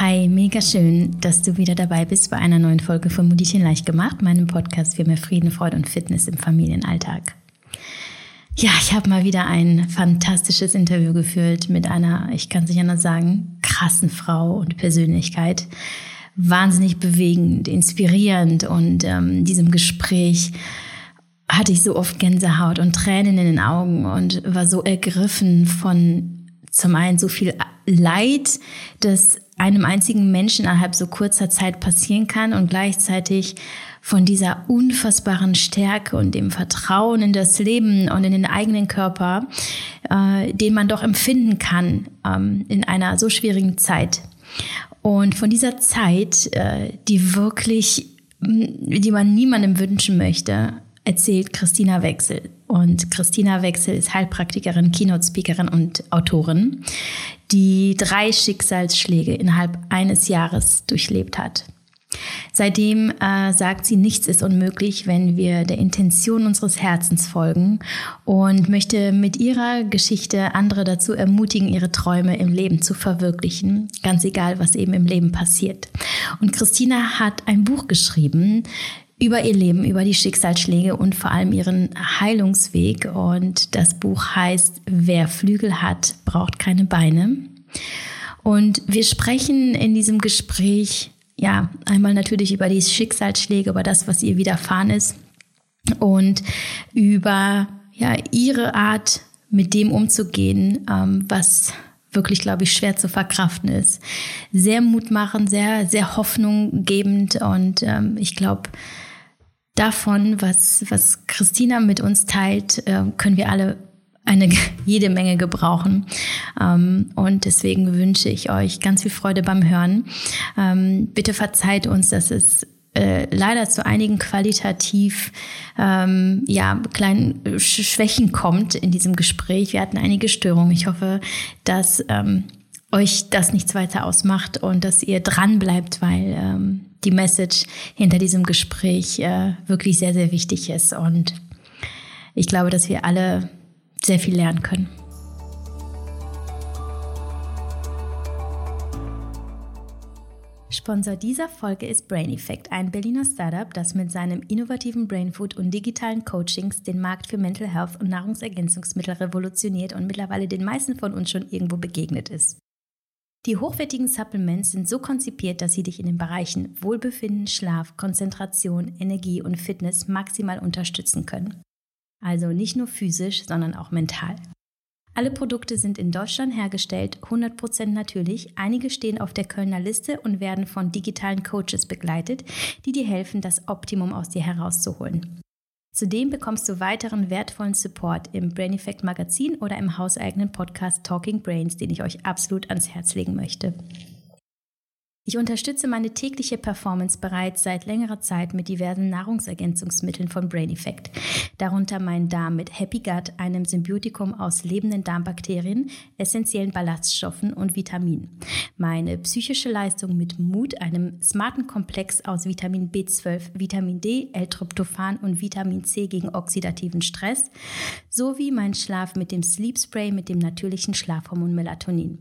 Hi, mega schön, dass du wieder dabei bist bei einer neuen Folge von Mutierchen leicht gemacht, meinem Podcast für mehr Frieden, Freude und Fitness im Familienalltag. Ja, ich habe mal wieder ein fantastisches Interview geführt mit einer, ich kann es nicht anders sagen, krassen Frau und Persönlichkeit. Wahnsinnig bewegend, inspirierend und ähm, diesem Gespräch hatte ich so oft Gänsehaut und Tränen in den Augen und war so ergriffen von zum einen so viel Leid, das einem einzigen Menschen innerhalb so kurzer Zeit passieren kann und gleichzeitig von dieser unfassbaren Stärke und dem Vertrauen in das Leben und in den eigenen Körper, äh, den man doch empfinden kann ähm, in einer so schwierigen Zeit. Und von dieser Zeit, äh, die wirklich, die man niemandem wünschen möchte, erzählt Christina Wechsel. Und Christina Wechsel ist Heilpraktikerin, Keynote-Speakerin und Autorin, die drei Schicksalsschläge innerhalb eines Jahres durchlebt hat. Seitdem äh, sagt sie, nichts ist unmöglich, wenn wir der Intention unseres Herzens folgen und möchte mit ihrer Geschichte andere dazu ermutigen, ihre Träume im Leben zu verwirklichen, ganz egal, was eben im Leben passiert. Und Christina hat ein Buch geschrieben, über ihr Leben, über die Schicksalsschläge und vor allem ihren Heilungsweg. Und das Buch heißt Wer Flügel hat, braucht keine Beine. Und wir sprechen in diesem Gespräch ja einmal natürlich über die Schicksalsschläge, über das, was ihr widerfahren ist und über ja ihre Art, mit dem umzugehen, ähm, was wirklich, glaube ich, schwer zu verkraften ist. Sehr mutmachend, sehr, sehr hoffnunggebend und ähm, ich glaube, davon, was, was Christina mit uns teilt, äh, können wir alle eine jede Menge gebrauchen. Ähm, und deswegen wünsche ich euch ganz viel Freude beim Hören. Ähm, bitte verzeiht uns, dass es äh, leider zu einigen qualitativ ähm, ja kleinen Schwächen kommt in diesem Gespräch. Wir hatten einige Störungen. Ich hoffe, dass ähm, euch das nichts weiter ausmacht und dass ihr dran bleibt, weil ähm, die Message hinter diesem Gespräch äh, wirklich sehr, sehr wichtig ist. Und ich glaube, dass wir alle sehr viel lernen können. Sponsor dieser Folge ist Brain Effect, ein Berliner Startup, das mit seinem innovativen Brain Food und digitalen Coachings den Markt für Mental Health und Nahrungsergänzungsmittel revolutioniert und mittlerweile den meisten von uns schon irgendwo begegnet ist. Die hochwertigen Supplements sind so konzipiert, dass sie dich in den Bereichen Wohlbefinden, Schlaf, Konzentration, Energie und Fitness maximal unterstützen können. Also nicht nur physisch, sondern auch mental. Alle Produkte sind in Deutschland hergestellt, 100% natürlich. Einige stehen auf der Kölner Liste und werden von digitalen Coaches begleitet, die dir helfen, das Optimum aus dir herauszuholen. Zudem bekommst du weiteren wertvollen Support im Brain Effect Magazin oder im hauseigenen Podcast Talking Brains, den ich euch absolut ans Herz legen möchte. Ich unterstütze meine tägliche Performance bereits seit längerer Zeit mit diversen Nahrungsergänzungsmitteln von Brain Effect, darunter mein Darm mit Happy Gut, einem Symbiotikum aus lebenden Darmbakterien, essentiellen Ballaststoffen und Vitaminen, meine psychische Leistung mit Mut, einem smarten Komplex aus Vitamin B12, Vitamin D, L-Tryptophan und Vitamin C gegen oxidativen Stress, sowie mein Schlaf mit dem Sleep Spray mit dem natürlichen Schlafhormon Melatonin.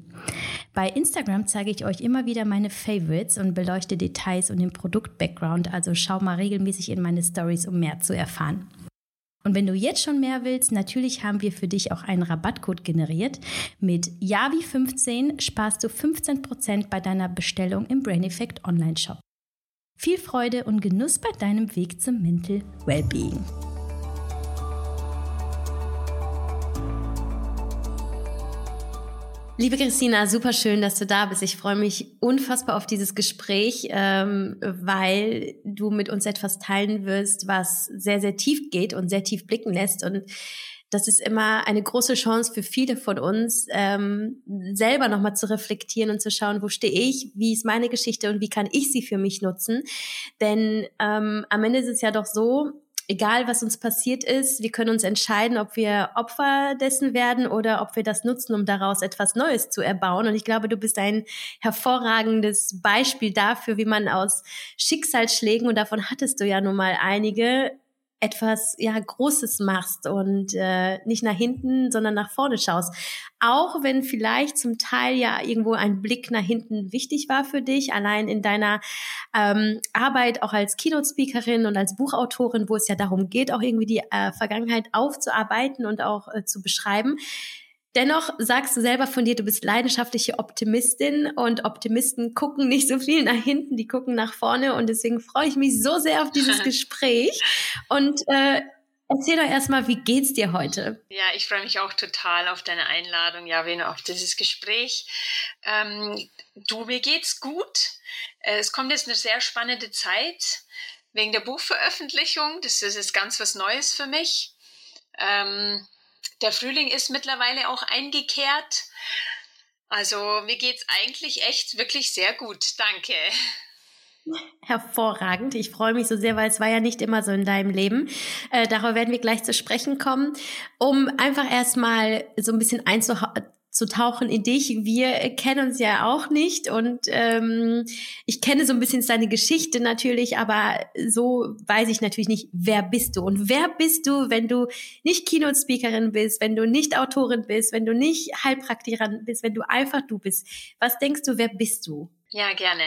Bei Instagram zeige ich euch immer wieder meine Favorites und beleuchte Details und den Produkt-Background, also schau mal regelmäßig in meine Stories, um mehr zu erfahren. Und wenn du jetzt schon mehr willst, natürlich haben wir für dich auch einen Rabattcode generiert. Mit Yavi15 sparst du 15% bei deiner Bestellung im Brain Effect Online Shop. Viel Freude und Genuss bei deinem Weg zum Mental Wellbeing. Liebe Christina, super schön, dass du da bist. Ich freue mich unfassbar auf dieses Gespräch, ähm, weil du mit uns etwas teilen wirst, was sehr, sehr tief geht und sehr tief blicken lässt. Und das ist immer eine große Chance für viele von uns, ähm, selber nochmal zu reflektieren und zu schauen, wo stehe ich, wie ist meine Geschichte und wie kann ich sie für mich nutzen. Denn ähm, am Ende ist es ja doch so, egal was uns passiert ist, wir können uns entscheiden, ob wir Opfer dessen werden oder ob wir das nutzen, um daraus etwas Neues zu erbauen. Und ich glaube, du bist ein hervorragendes Beispiel dafür, wie man aus Schicksalsschlägen, und davon hattest du ja nun mal einige, etwas ja Großes machst und äh, nicht nach hinten, sondern nach vorne schaust. Auch wenn vielleicht zum Teil ja irgendwo ein Blick nach hinten wichtig war für dich, allein in deiner ähm, Arbeit auch als Keynote-Speakerin und als Buchautorin, wo es ja darum geht, auch irgendwie die äh, Vergangenheit aufzuarbeiten und auch äh, zu beschreiben. Dennoch sagst du selber von dir, du bist leidenschaftliche Optimistin und Optimisten gucken nicht so viel nach hinten, die gucken nach vorne und deswegen freue ich mich so sehr auf dieses Gespräch und äh, Erzähl doch erstmal, wie geht's dir heute? Ja, ich freue mich auch total auf deine Einladung, ja, Javin, auf dieses Gespräch. Ähm, du, mir geht's gut. Äh, es kommt jetzt eine sehr spannende Zeit wegen der Buchveröffentlichung. Das ist jetzt ganz was Neues für mich. Ähm, der Frühling ist mittlerweile auch eingekehrt. Also mir geht's eigentlich echt wirklich sehr gut. Danke. Hervorragend. Ich freue mich so sehr, weil es war ja nicht immer so in deinem Leben. Äh, darüber werden wir gleich zu sprechen kommen, um einfach erstmal so ein bisschen einzuha zu tauchen in dich. Wir kennen uns ja auch nicht und ähm, ich kenne so ein bisschen deine Geschichte natürlich, aber so weiß ich natürlich nicht, wer bist du und wer bist du, wenn du nicht Keynote-Speakerin bist, wenn du nicht Autorin bist, wenn du nicht Heilpraktikerin bist, wenn du einfach du bist. Was denkst du, wer bist du? Ja, gerne.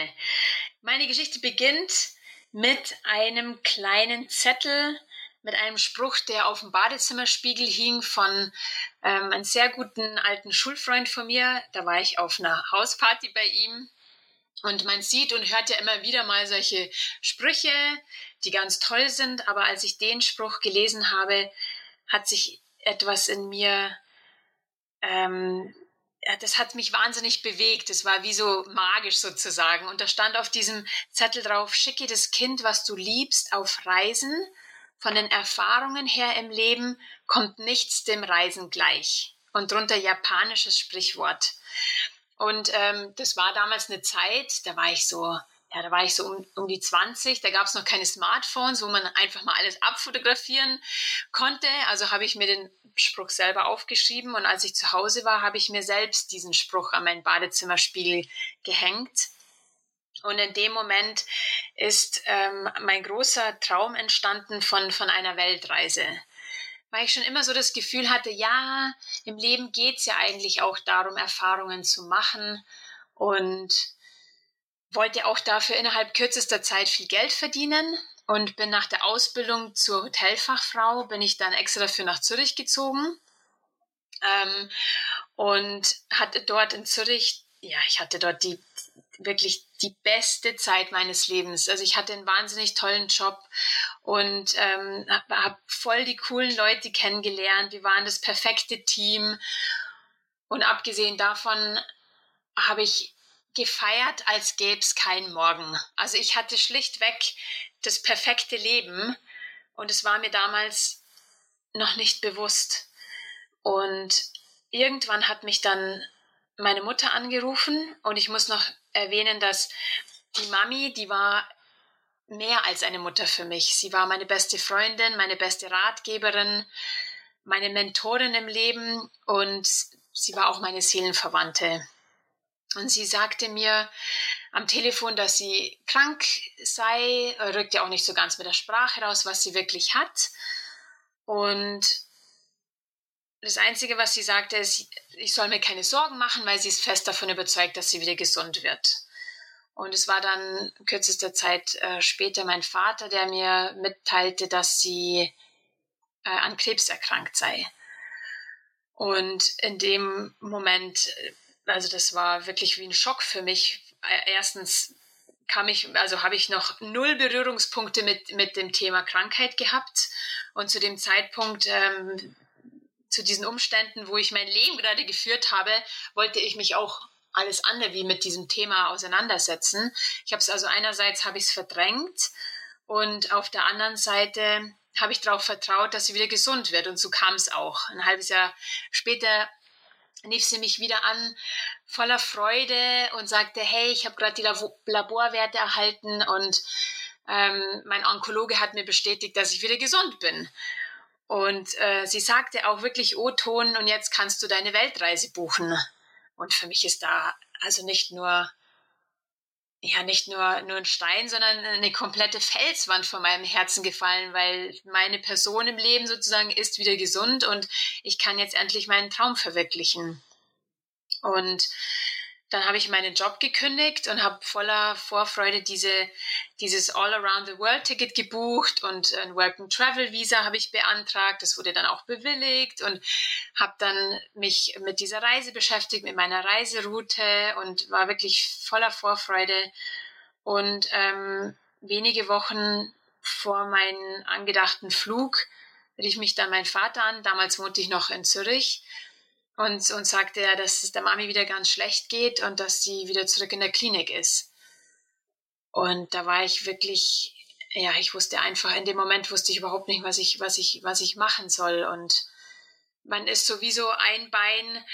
Meine Geschichte beginnt mit einem kleinen Zettel, mit einem Spruch, der auf dem Badezimmerspiegel hing von ähm, einem sehr guten alten Schulfreund von mir. Da war ich auf einer Hausparty bei ihm. Und man sieht und hört ja immer wieder mal solche Sprüche, die ganz toll sind. Aber als ich den Spruch gelesen habe, hat sich etwas in mir, ähm, das hat mich wahnsinnig bewegt. Es war wie so magisch sozusagen. Und da stand auf diesem Zettel drauf, schicke das Kind, was du liebst, auf Reisen von den Erfahrungen her im Leben kommt nichts dem Reisen gleich. Und drunter japanisches Sprichwort. Und ähm, das war damals eine Zeit, da war ich so, ja, da war ich so um, um die 20, da gab es noch keine Smartphones, wo man einfach mal alles abfotografieren konnte. Also habe ich mir den Spruch selber aufgeschrieben und als ich zu Hause war, habe ich mir selbst diesen Spruch an meinen Badezimmerspiegel gehängt. Und in dem Moment ist ähm, mein großer Traum entstanden von, von einer Weltreise. Weil ich schon immer so das Gefühl hatte, ja, im Leben geht's ja eigentlich auch darum, Erfahrungen zu machen. Und wollte auch dafür innerhalb kürzester Zeit viel Geld verdienen. Und bin nach der Ausbildung zur Hotelfachfrau, bin ich dann extra dafür nach Zürich gezogen. Ähm, und hatte dort in Zürich, ja, ich hatte dort die wirklich die beste Zeit meines Lebens. Also ich hatte einen wahnsinnig tollen Job und ähm, habe hab voll die coolen Leute kennengelernt. Wir waren das perfekte Team. Und abgesehen davon habe ich gefeiert, als gäbe es keinen Morgen. Also ich hatte schlichtweg das perfekte Leben und es war mir damals noch nicht bewusst. Und irgendwann hat mich dann meine Mutter angerufen und ich muss noch erwähnen, dass die Mami, die war mehr als eine Mutter für mich. Sie war meine beste Freundin, meine beste Ratgeberin, meine Mentorin im Leben und sie war auch meine Seelenverwandte. Und sie sagte mir am Telefon, dass sie krank sei, rückte auch nicht so ganz mit der Sprache raus, was sie wirklich hat. Und das Einzige, was sie sagte, ist, ich soll mir keine Sorgen machen, weil sie ist fest davon überzeugt, dass sie wieder gesund wird. Und es war dann kürzester Zeit äh, später mein Vater, der mir mitteilte, dass sie äh, an Krebs erkrankt sei. Und in dem Moment, äh, also das war wirklich wie ein Schock für mich. Äh, erstens kam ich, also habe ich noch null Berührungspunkte mit, mit dem Thema Krankheit gehabt. Und zu dem Zeitpunkt ähm, zu diesen Umständen, wo ich mein Leben gerade geführt habe, wollte ich mich auch alles andere wie mit diesem Thema auseinandersetzen. Ich habe es also einerseits habe ich es verdrängt und auf der anderen Seite habe ich darauf vertraut, dass sie wieder gesund wird und so kam es auch. Ein halbes Jahr später rief sie mich wieder an, voller Freude und sagte, hey, ich habe gerade die Laborwerte erhalten und ähm, mein Onkologe hat mir bestätigt, dass ich wieder gesund bin. Und äh, sie sagte auch wirklich O-Ton und jetzt kannst du deine Weltreise buchen. Und für mich ist da also nicht nur ja nicht nur, nur ein Stein, sondern eine komplette Felswand von meinem Herzen gefallen, weil meine Person im Leben sozusagen ist wieder gesund und ich kann jetzt endlich meinen Traum verwirklichen. Und dann habe ich meinen Job gekündigt und habe voller Vorfreude diese, dieses All-Around-the-World-Ticket gebucht und ein Work-and-Travel-Visa habe ich beantragt. Das wurde dann auch bewilligt und habe dann mich mit dieser Reise beschäftigt, mit meiner Reiseroute und war wirklich voller Vorfreude. Und ähm, wenige Wochen vor meinem angedachten Flug rief mich dann mein Vater an. Damals wohnte ich noch in Zürich und, und sagte er, dass es der Mami wieder ganz schlecht geht und dass sie wieder zurück in der Klinik ist. Und da war ich wirklich, ja, ich wusste einfach, in dem Moment wusste ich überhaupt nicht, was ich, was ich, was ich machen soll. Und man ist sowieso ein Bein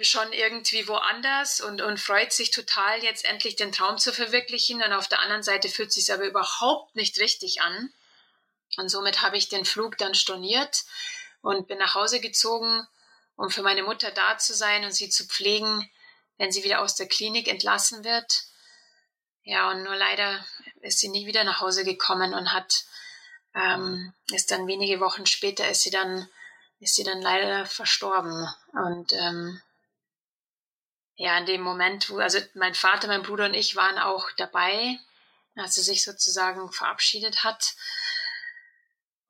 schon irgendwie woanders und, und freut sich total, jetzt endlich den Traum zu verwirklichen. Und auf der anderen Seite fühlt sich aber überhaupt nicht richtig an. Und somit habe ich den Flug dann storniert und bin nach Hause gezogen um für meine Mutter da zu sein und sie zu pflegen, wenn sie wieder aus der Klinik entlassen wird. Ja, und nur leider ist sie nie wieder nach Hause gekommen und hat, ähm, ist dann wenige Wochen später ist sie dann, ist sie dann leider verstorben. Und ähm, ja, in dem Moment, wo, also mein Vater, mein Bruder und ich waren auch dabei, als sie sich sozusagen verabschiedet hat.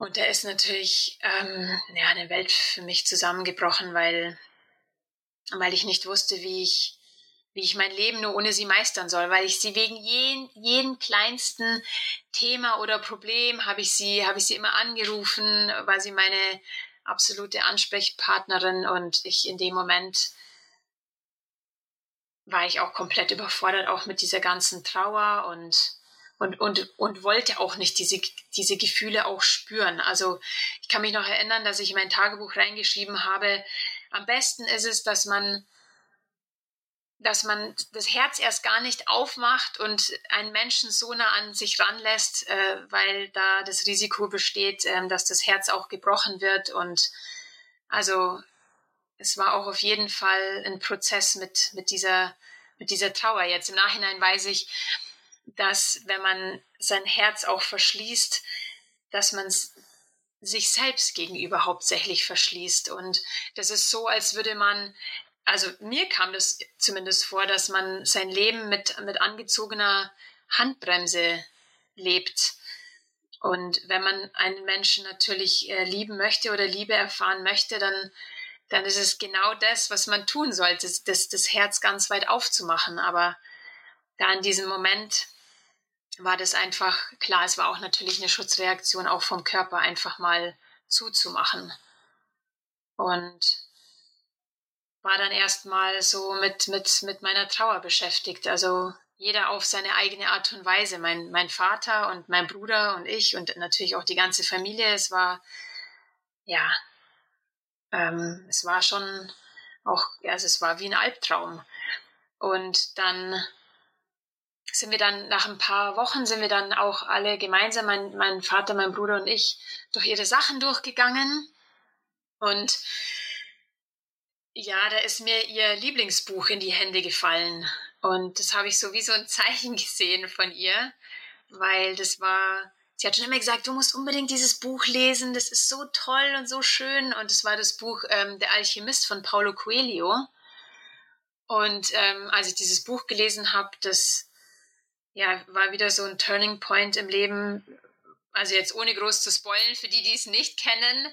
Und da ist natürlich ähm, ja, eine Welt für mich zusammengebrochen, weil, weil ich nicht wusste, wie ich, wie ich mein Leben nur ohne sie meistern soll, weil ich sie wegen jeden, jeden kleinsten Thema oder Problem habe ich sie, habe ich sie immer angerufen, war sie meine absolute Ansprechpartnerin und ich in dem Moment war ich auch komplett überfordert, auch mit dieser ganzen Trauer und und, und, und wollte auch nicht diese, diese Gefühle auch spüren. Also ich kann mich noch erinnern, dass ich in mein Tagebuch reingeschrieben habe, am besten ist es, dass man dass man das Herz erst gar nicht aufmacht und einen Menschen so nah an sich ranlässt, äh, weil da das Risiko besteht, äh, dass das Herz auch gebrochen wird. Und also es war auch auf jeden Fall ein Prozess mit, mit, dieser, mit dieser Trauer. Jetzt im Nachhinein weiß ich, dass wenn man sein Herz auch verschließt, dass man sich selbst gegenüber hauptsächlich verschließt. Und das ist so, als würde man, also mir kam das zumindest vor, dass man sein Leben mit, mit angezogener Handbremse lebt. Und wenn man einen Menschen natürlich äh, lieben möchte oder Liebe erfahren möchte, dann, dann ist es genau das, was man tun sollte, das, das Herz ganz weit aufzumachen. Aber da in diesem Moment war das einfach, klar, es war auch natürlich eine Schutzreaktion auch vom Körper, einfach mal zuzumachen. Und war dann erstmal so mit, mit, mit meiner Trauer beschäftigt. Also jeder auf seine eigene Art und Weise. Mein, mein Vater und mein Bruder und ich und natürlich auch die ganze Familie. Es war, ja, ähm, es war schon auch, also es war wie ein Albtraum. Und dann sind wir dann nach ein paar Wochen sind wir dann auch alle gemeinsam, mein, mein Vater, mein Bruder und ich, durch ihre Sachen durchgegangen. Und ja, da ist mir ihr Lieblingsbuch in die Hände gefallen. Und das habe ich so wie so ein Zeichen gesehen von ihr, weil das war, sie hat schon immer gesagt, du musst unbedingt dieses Buch lesen, das ist so toll und so schön. Und es war das Buch ähm, Der Alchemist von Paulo Coelho. Und ähm, als ich dieses Buch gelesen habe, das ja, war wieder so ein Turning Point im Leben. Also jetzt ohne groß zu spoilen für die, die es nicht kennen.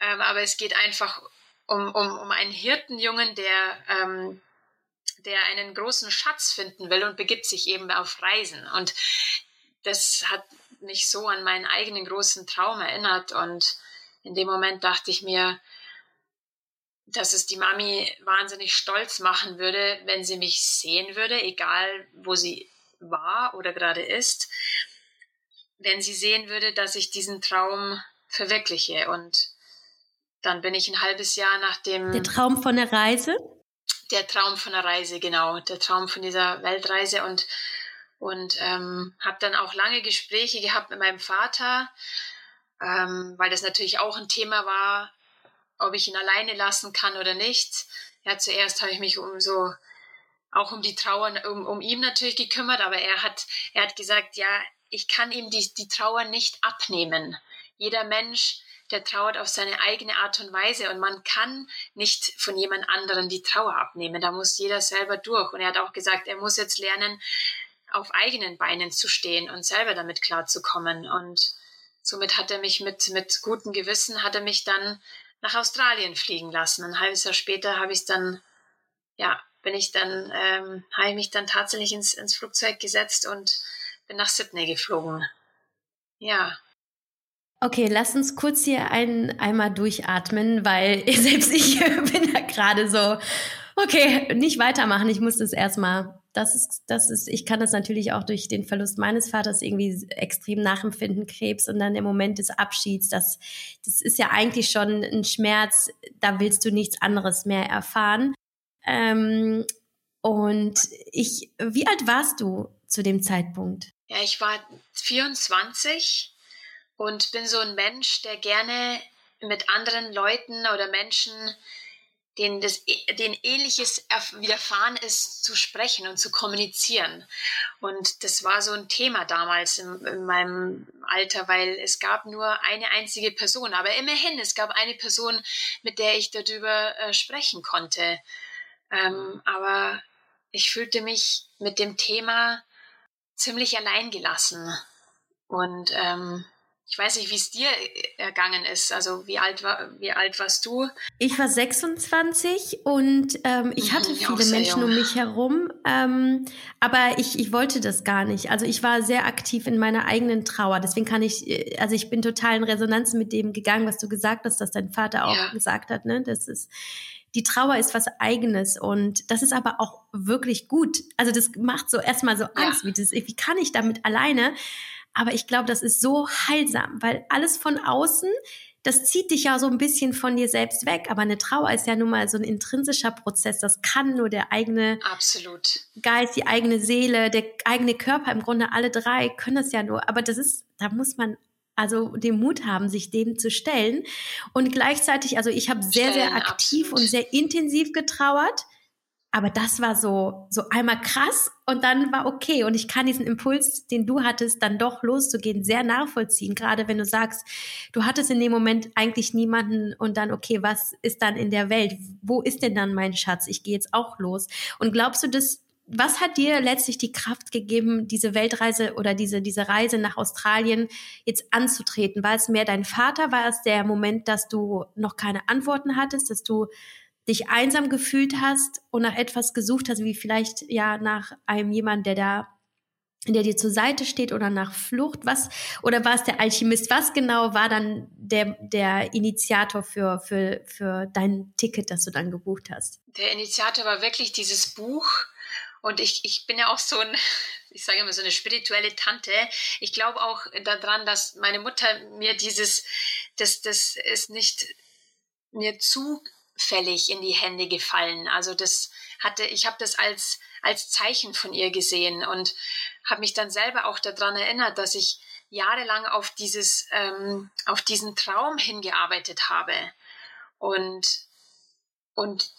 Ähm, aber es geht einfach um, um, um einen Hirtenjungen, der, ähm, der einen großen Schatz finden will und begibt sich eben auf Reisen. Und das hat mich so an meinen eigenen großen Traum erinnert. Und in dem Moment dachte ich mir, dass es die Mami wahnsinnig stolz machen würde, wenn sie mich sehen würde, egal wo sie war oder gerade ist, wenn sie sehen würde, dass ich diesen Traum verwirkliche. Und dann bin ich ein halbes Jahr nach dem. Der Traum von der Reise? Der Traum von der Reise, genau. Der Traum von dieser Weltreise. Und, und ähm, habe dann auch lange Gespräche gehabt mit meinem Vater, ähm, weil das natürlich auch ein Thema war, ob ich ihn alleine lassen kann oder nicht. Ja, zuerst habe ich mich um so auch um die Trauer, um, um ihn natürlich gekümmert, aber er hat, er hat gesagt, ja, ich kann ihm die, die Trauer nicht abnehmen. Jeder Mensch, der trauert auf seine eigene Art und Weise und man kann nicht von jemand anderen die Trauer abnehmen. Da muss jeder selber durch. Und er hat auch gesagt, er muss jetzt lernen, auf eigenen Beinen zu stehen und selber damit klarzukommen. Und somit hat er mich mit, mit gutem Gewissen, hat er mich dann nach Australien fliegen lassen. Ein halbes Jahr später habe ich es dann, ja, bin ich dann, ähm, habe ich mich dann tatsächlich ins, ins Flugzeug gesetzt und bin nach Sydney geflogen. Ja. Okay, lass uns kurz hier ein, einmal durchatmen, weil selbst ich bin da gerade so, okay, nicht weitermachen. Ich muss das erstmal, das ist, das ist, ich kann das natürlich auch durch den Verlust meines Vaters irgendwie extrem nachempfinden, Krebs und dann der Moment des Abschieds, das, das ist ja eigentlich schon ein Schmerz, da willst du nichts anderes mehr erfahren. Ähm, und ich, wie alt warst du zu dem Zeitpunkt? Ja, ich war 24 und bin so ein Mensch, der gerne mit anderen Leuten oder Menschen, denen, das, denen ähnliches widerfahren ist, zu sprechen und zu kommunizieren. Und das war so ein Thema damals in, in meinem Alter, weil es gab nur eine einzige Person. Aber immerhin, es gab eine Person, mit der ich darüber äh, sprechen konnte. Ähm, aber ich fühlte mich mit dem Thema ziemlich allein gelassen. Und ähm, ich weiß nicht, wie es dir ergangen ist. Also wie alt war, wie alt warst du? Ich war 26 und ähm, ich mhm, hatte viele Menschen jung. um mich herum, ähm, aber ich, ich wollte das gar nicht. Also ich war sehr aktiv in meiner eigenen Trauer. Deswegen kann ich, äh, also ich bin total in Resonanz mit dem gegangen, was du gesagt hast, dass dein Vater auch ja. gesagt hat. Ne, das ist die Trauer ist was eigenes und das ist aber auch wirklich gut. Also das macht so erstmal so Angst, ja. wie, das, wie kann ich damit alleine? Aber ich glaube, das ist so heilsam, weil alles von außen, das zieht dich ja so ein bisschen von dir selbst weg. Aber eine Trauer ist ja nun mal so ein intrinsischer Prozess. Das kann nur der eigene Absolut. Geist, die eigene Seele, der eigene Körper, im Grunde alle drei können das ja nur. Aber das ist, da muss man also den Mut haben, sich dem zu stellen. Und gleichzeitig, also ich habe sehr, sehr aktiv absolut. und sehr intensiv getrauert. Aber das war so, so einmal krass und dann war okay. Und ich kann diesen Impuls, den du hattest, dann doch loszugehen, sehr nachvollziehen. Gerade wenn du sagst, du hattest in dem Moment eigentlich niemanden und dann, okay, was ist dann in der Welt? Wo ist denn dann mein Schatz? Ich gehe jetzt auch los. Und glaubst du, dass was hat dir letztlich die Kraft gegeben, diese Weltreise oder diese, diese Reise nach Australien jetzt anzutreten? War es mehr dein Vater? War es der Moment, dass du noch keine Antworten hattest, dass du dich einsam gefühlt hast und nach etwas gesucht hast, wie vielleicht ja nach einem jemand, der da der dir zur Seite steht oder nach Flucht? Was oder war es der Alchemist? Was genau war dann der der Initiator für für für dein Ticket, das du dann gebucht hast? Der Initiator war wirklich dieses Buch und ich, ich bin ja auch so ein, ich sage immer so eine spirituelle Tante. Ich glaube auch daran, dass meine Mutter mir dieses, das, das ist nicht mir zufällig in die Hände gefallen. Also das hatte, ich habe das als, als Zeichen von ihr gesehen und habe mich dann selber auch daran erinnert, dass ich jahrelang auf dieses, ähm, auf diesen Traum hingearbeitet habe. Und, und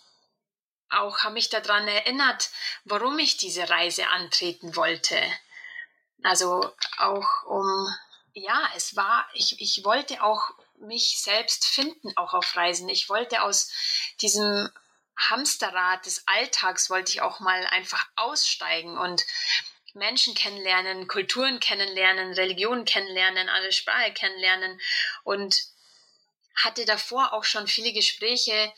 auch habe mich daran erinnert, warum ich diese Reise antreten wollte. Also auch um, ja, es war, ich, ich wollte auch mich selbst finden, auch auf Reisen. Ich wollte aus diesem Hamsterrad des Alltags, wollte ich auch mal einfach aussteigen und Menschen kennenlernen, Kulturen kennenlernen, Religionen kennenlernen, alle Sprache kennenlernen und hatte davor auch schon viele Gespräche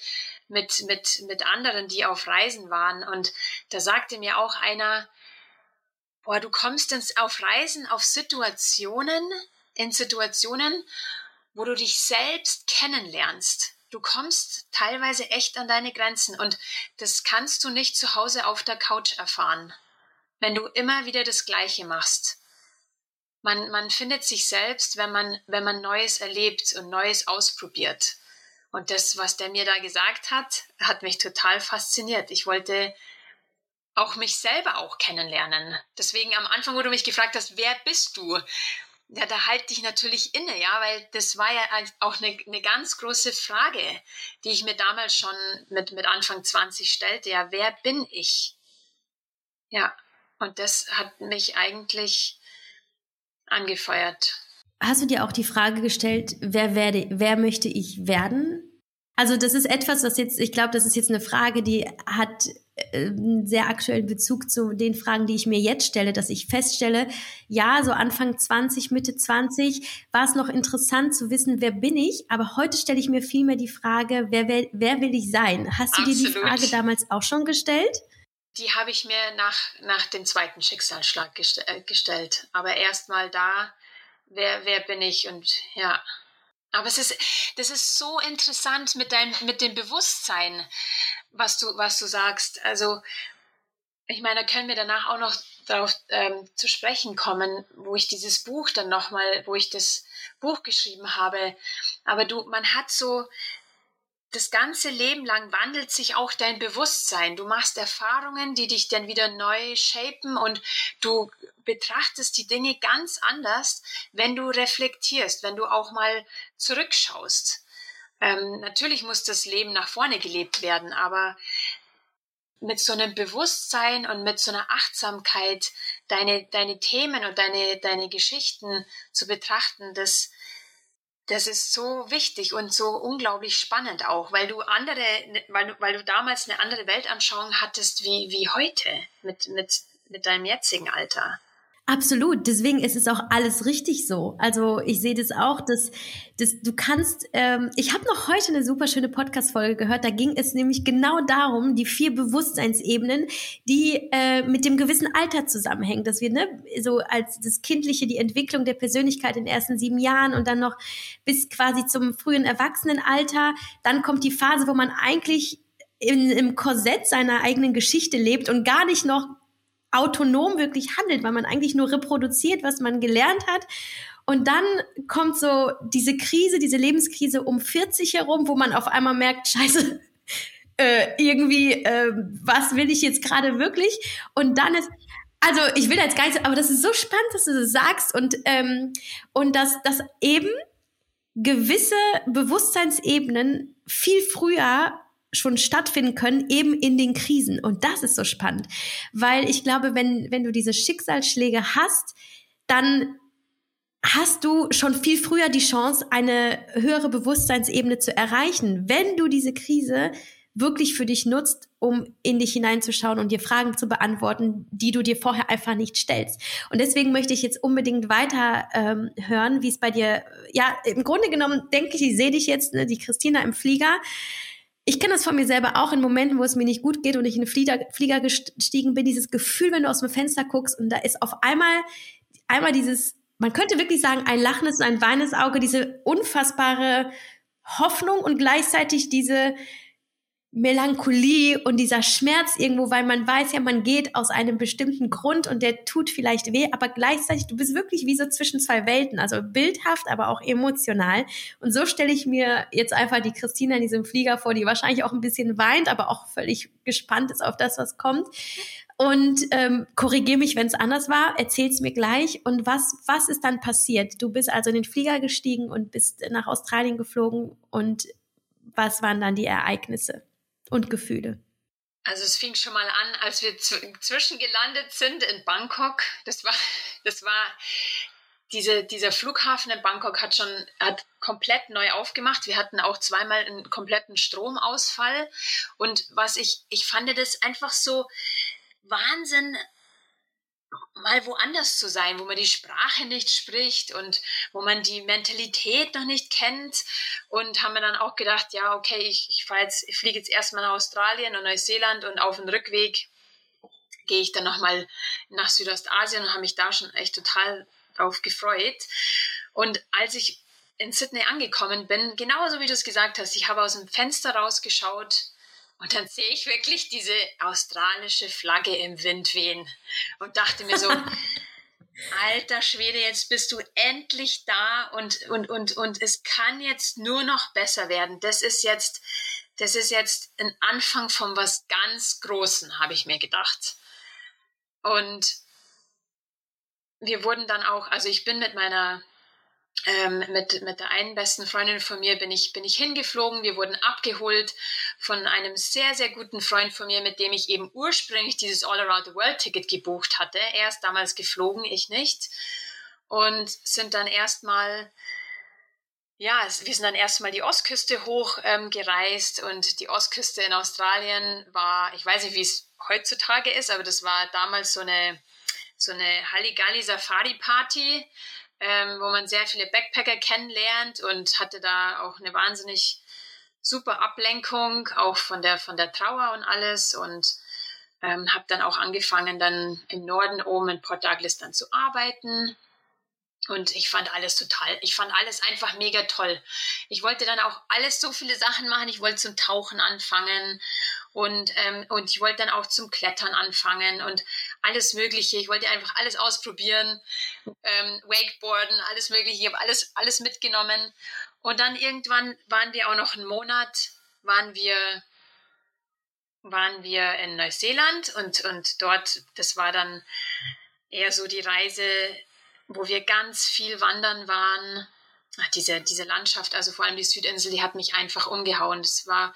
mit, mit, mit anderen, die auf Reisen waren. Und da sagte mir auch einer, boah, du kommst ins, auf Reisen, auf Situationen, in Situationen, wo du dich selbst kennenlernst. Du kommst teilweise echt an deine Grenzen und das kannst du nicht zu Hause auf der Couch erfahren, wenn du immer wieder das Gleiche machst. Man, man findet sich selbst, wenn man, wenn man Neues erlebt und Neues ausprobiert. Und das, was der mir da gesagt hat, hat mich total fasziniert. Ich wollte auch mich selber auch kennenlernen. Deswegen am Anfang, wo du mich gefragt hast, wer bist du? Ja, da halte ich natürlich inne, ja, weil das war ja auch eine, eine ganz große Frage, die ich mir damals schon mit, mit Anfang 20 stellte. Ja, wer bin ich? Ja, und das hat mich eigentlich angefeuert. Hast du dir auch die Frage gestellt, wer werde, wer möchte ich werden? Also das ist etwas, was jetzt, ich glaube, das ist jetzt eine Frage, die hat äh, einen sehr aktuellen Bezug zu den Fragen, die ich mir jetzt stelle, dass ich feststelle, ja, so Anfang 20, Mitte 20 war es noch interessant zu wissen, wer bin ich, aber heute stelle ich mir vielmehr die Frage, wer, wer, wer will ich sein? Hast du Absolut. dir die Frage damals auch schon gestellt? Die habe ich mir nach, nach dem zweiten Schicksalsschlag gest äh, gestellt. Aber erstmal da, wer, wer bin ich und ja. Aber es ist, das ist so interessant mit deinem, mit dem Bewusstsein, was du, was du sagst. Also, ich meine, da können wir danach auch noch darauf ähm, zu sprechen kommen, wo ich dieses Buch dann nochmal, wo ich das Buch geschrieben habe. Aber du, man hat so, das ganze Leben lang wandelt sich auch dein Bewusstsein. Du machst Erfahrungen, die dich dann wieder neu shapen und du betrachtest die Dinge ganz anders, wenn du reflektierst, wenn du auch mal zurückschaust. Ähm, natürlich muss das Leben nach vorne gelebt werden, aber mit so einem Bewusstsein und mit so einer Achtsamkeit deine, deine Themen und deine, deine Geschichten zu betrachten, das, das ist so wichtig und so unglaublich spannend auch, weil du andere, weil du, weil du damals eine andere Weltanschauung hattest wie, wie heute mit, mit, mit deinem jetzigen Alter. Absolut. Deswegen ist es auch alles richtig so. Also ich sehe das auch, dass, dass du kannst. Ähm, ich habe noch heute eine super schöne Podcast-Folge gehört. Da ging es nämlich genau darum, die vier Bewusstseinsebenen, die äh, mit dem gewissen Alter zusammenhängen. Dass wir ne so als das Kindliche, die Entwicklung der Persönlichkeit in den ersten sieben Jahren und dann noch bis quasi zum frühen Erwachsenenalter. Dann kommt die Phase, wo man eigentlich in, im Korsett seiner eigenen Geschichte lebt und gar nicht noch autonom wirklich handelt, weil man eigentlich nur reproduziert, was man gelernt hat. Und dann kommt so diese Krise, diese Lebenskrise um 40 herum, wo man auf einmal merkt, scheiße, äh, irgendwie, äh, was will ich jetzt gerade wirklich? Und dann ist, also ich will jetzt gar nicht, aber das ist so spannend, dass du das sagst und, ähm, und dass, dass eben gewisse Bewusstseinsebenen viel früher schon stattfinden können, eben in den Krisen. Und das ist so spannend, weil ich glaube, wenn, wenn du diese Schicksalsschläge hast, dann hast du schon viel früher die Chance, eine höhere Bewusstseinsebene zu erreichen, wenn du diese Krise wirklich für dich nutzt, um in dich hineinzuschauen und dir Fragen zu beantworten, die du dir vorher einfach nicht stellst. Und deswegen möchte ich jetzt unbedingt weiter ähm, hören, wie es bei dir, ja, im Grunde genommen denke ich, ich sehe dich jetzt, ne, die Christina im Flieger ich kenne das von mir selber auch in Momenten, wo es mir nicht gut geht und ich in den Flieger, Flieger gestiegen bin, dieses Gefühl, wenn du aus dem Fenster guckst und da ist auf einmal, einmal dieses, man könnte wirklich sagen, ein lachendes und ein weinendes Auge, diese unfassbare Hoffnung und gleichzeitig diese, Melancholie und dieser Schmerz irgendwo, weil man weiß ja, man geht aus einem bestimmten Grund und der tut vielleicht weh, aber gleichzeitig, du bist wirklich wie so zwischen zwei Welten, also bildhaft, aber auch emotional. Und so stelle ich mir jetzt einfach die Christina in diesem Flieger vor, die wahrscheinlich auch ein bisschen weint, aber auch völlig gespannt ist auf das, was kommt. Und ähm, korrigier mich, wenn es anders war, erzähl's mir gleich. Und was, was ist dann passiert? Du bist also in den Flieger gestiegen und bist nach Australien geflogen und was waren dann die Ereignisse? Und Gefühle? Also es fing schon mal an, als wir zwischengelandet sind in Bangkok. Das war, das war diese, dieser Flughafen in Bangkok hat schon hat komplett neu aufgemacht. Wir hatten auch zweimal einen kompletten Stromausfall. Und was ich, ich fand das einfach so Wahnsinn, mal woanders zu sein, wo man die Sprache nicht spricht und wo man die Mentalität noch nicht kennt. Und haben wir dann auch gedacht, ja, okay, ich, ich, jetzt, ich fliege jetzt erstmal nach Australien und Neuseeland und auf dem Rückweg gehe ich dann nochmal nach Südostasien und habe mich da schon echt total drauf gefreut. Und als ich in Sydney angekommen bin, genauso wie du es gesagt hast, ich habe aus dem Fenster rausgeschaut und dann sehe ich wirklich diese australische Flagge im Wind wehen und dachte mir so, alter Schwede, jetzt bist du endlich da und, und, und, und es kann jetzt nur noch besser werden. Das ist jetzt, das ist jetzt ein Anfang von was ganz Großen, habe ich mir gedacht. Und wir wurden dann auch, also ich bin mit meiner ähm, mit, mit der einen besten Freundin von mir bin ich, bin ich hingeflogen. Wir wurden abgeholt von einem sehr, sehr guten Freund von mir, mit dem ich eben ursprünglich dieses All Around the World Ticket gebucht hatte. Er ist damals geflogen, ich nicht. Und sind dann erstmal ja, wir sind dann erstmal die Ostküste hoch ähm, gereist und die Ostküste in Australien war, ich weiß nicht, wie es heutzutage ist, aber das war damals so eine, so eine Halligalli Safari Party, ähm, wo man sehr viele Backpacker kennenlernt und hatte da auch eine wahnsinnig super Ablenkung, auch von der, von der Trauer und alles und ähm, habe dann auch angefangen, dann im Norden oben in Port Douglas dann zu arbeiten und ich fand alles total, ich fand alles einfach mega toll. Ich wollte dann auch alles so viele Sachen machen. Ich wollte zum Tauchen anfangen und, ähm, und ich wollte dann auch zum Klettern anfangen und alles Mögliche. Ich wollte einfach alles ausprobieren, ähm, Wakeboarden, alles Mögliche. Ich habe alles, alles mitgenommen. Und dann irgendwann waren wir auch noch einen Monat, waren wir, waren wir in Neuseeland und, und dort, das war dann eher so die Reise wo wir ganz viel wandern waren. Ach, diese, diese Landschaft, also vor allem die Südinsel, die hat mich einfach umgehauen. Das war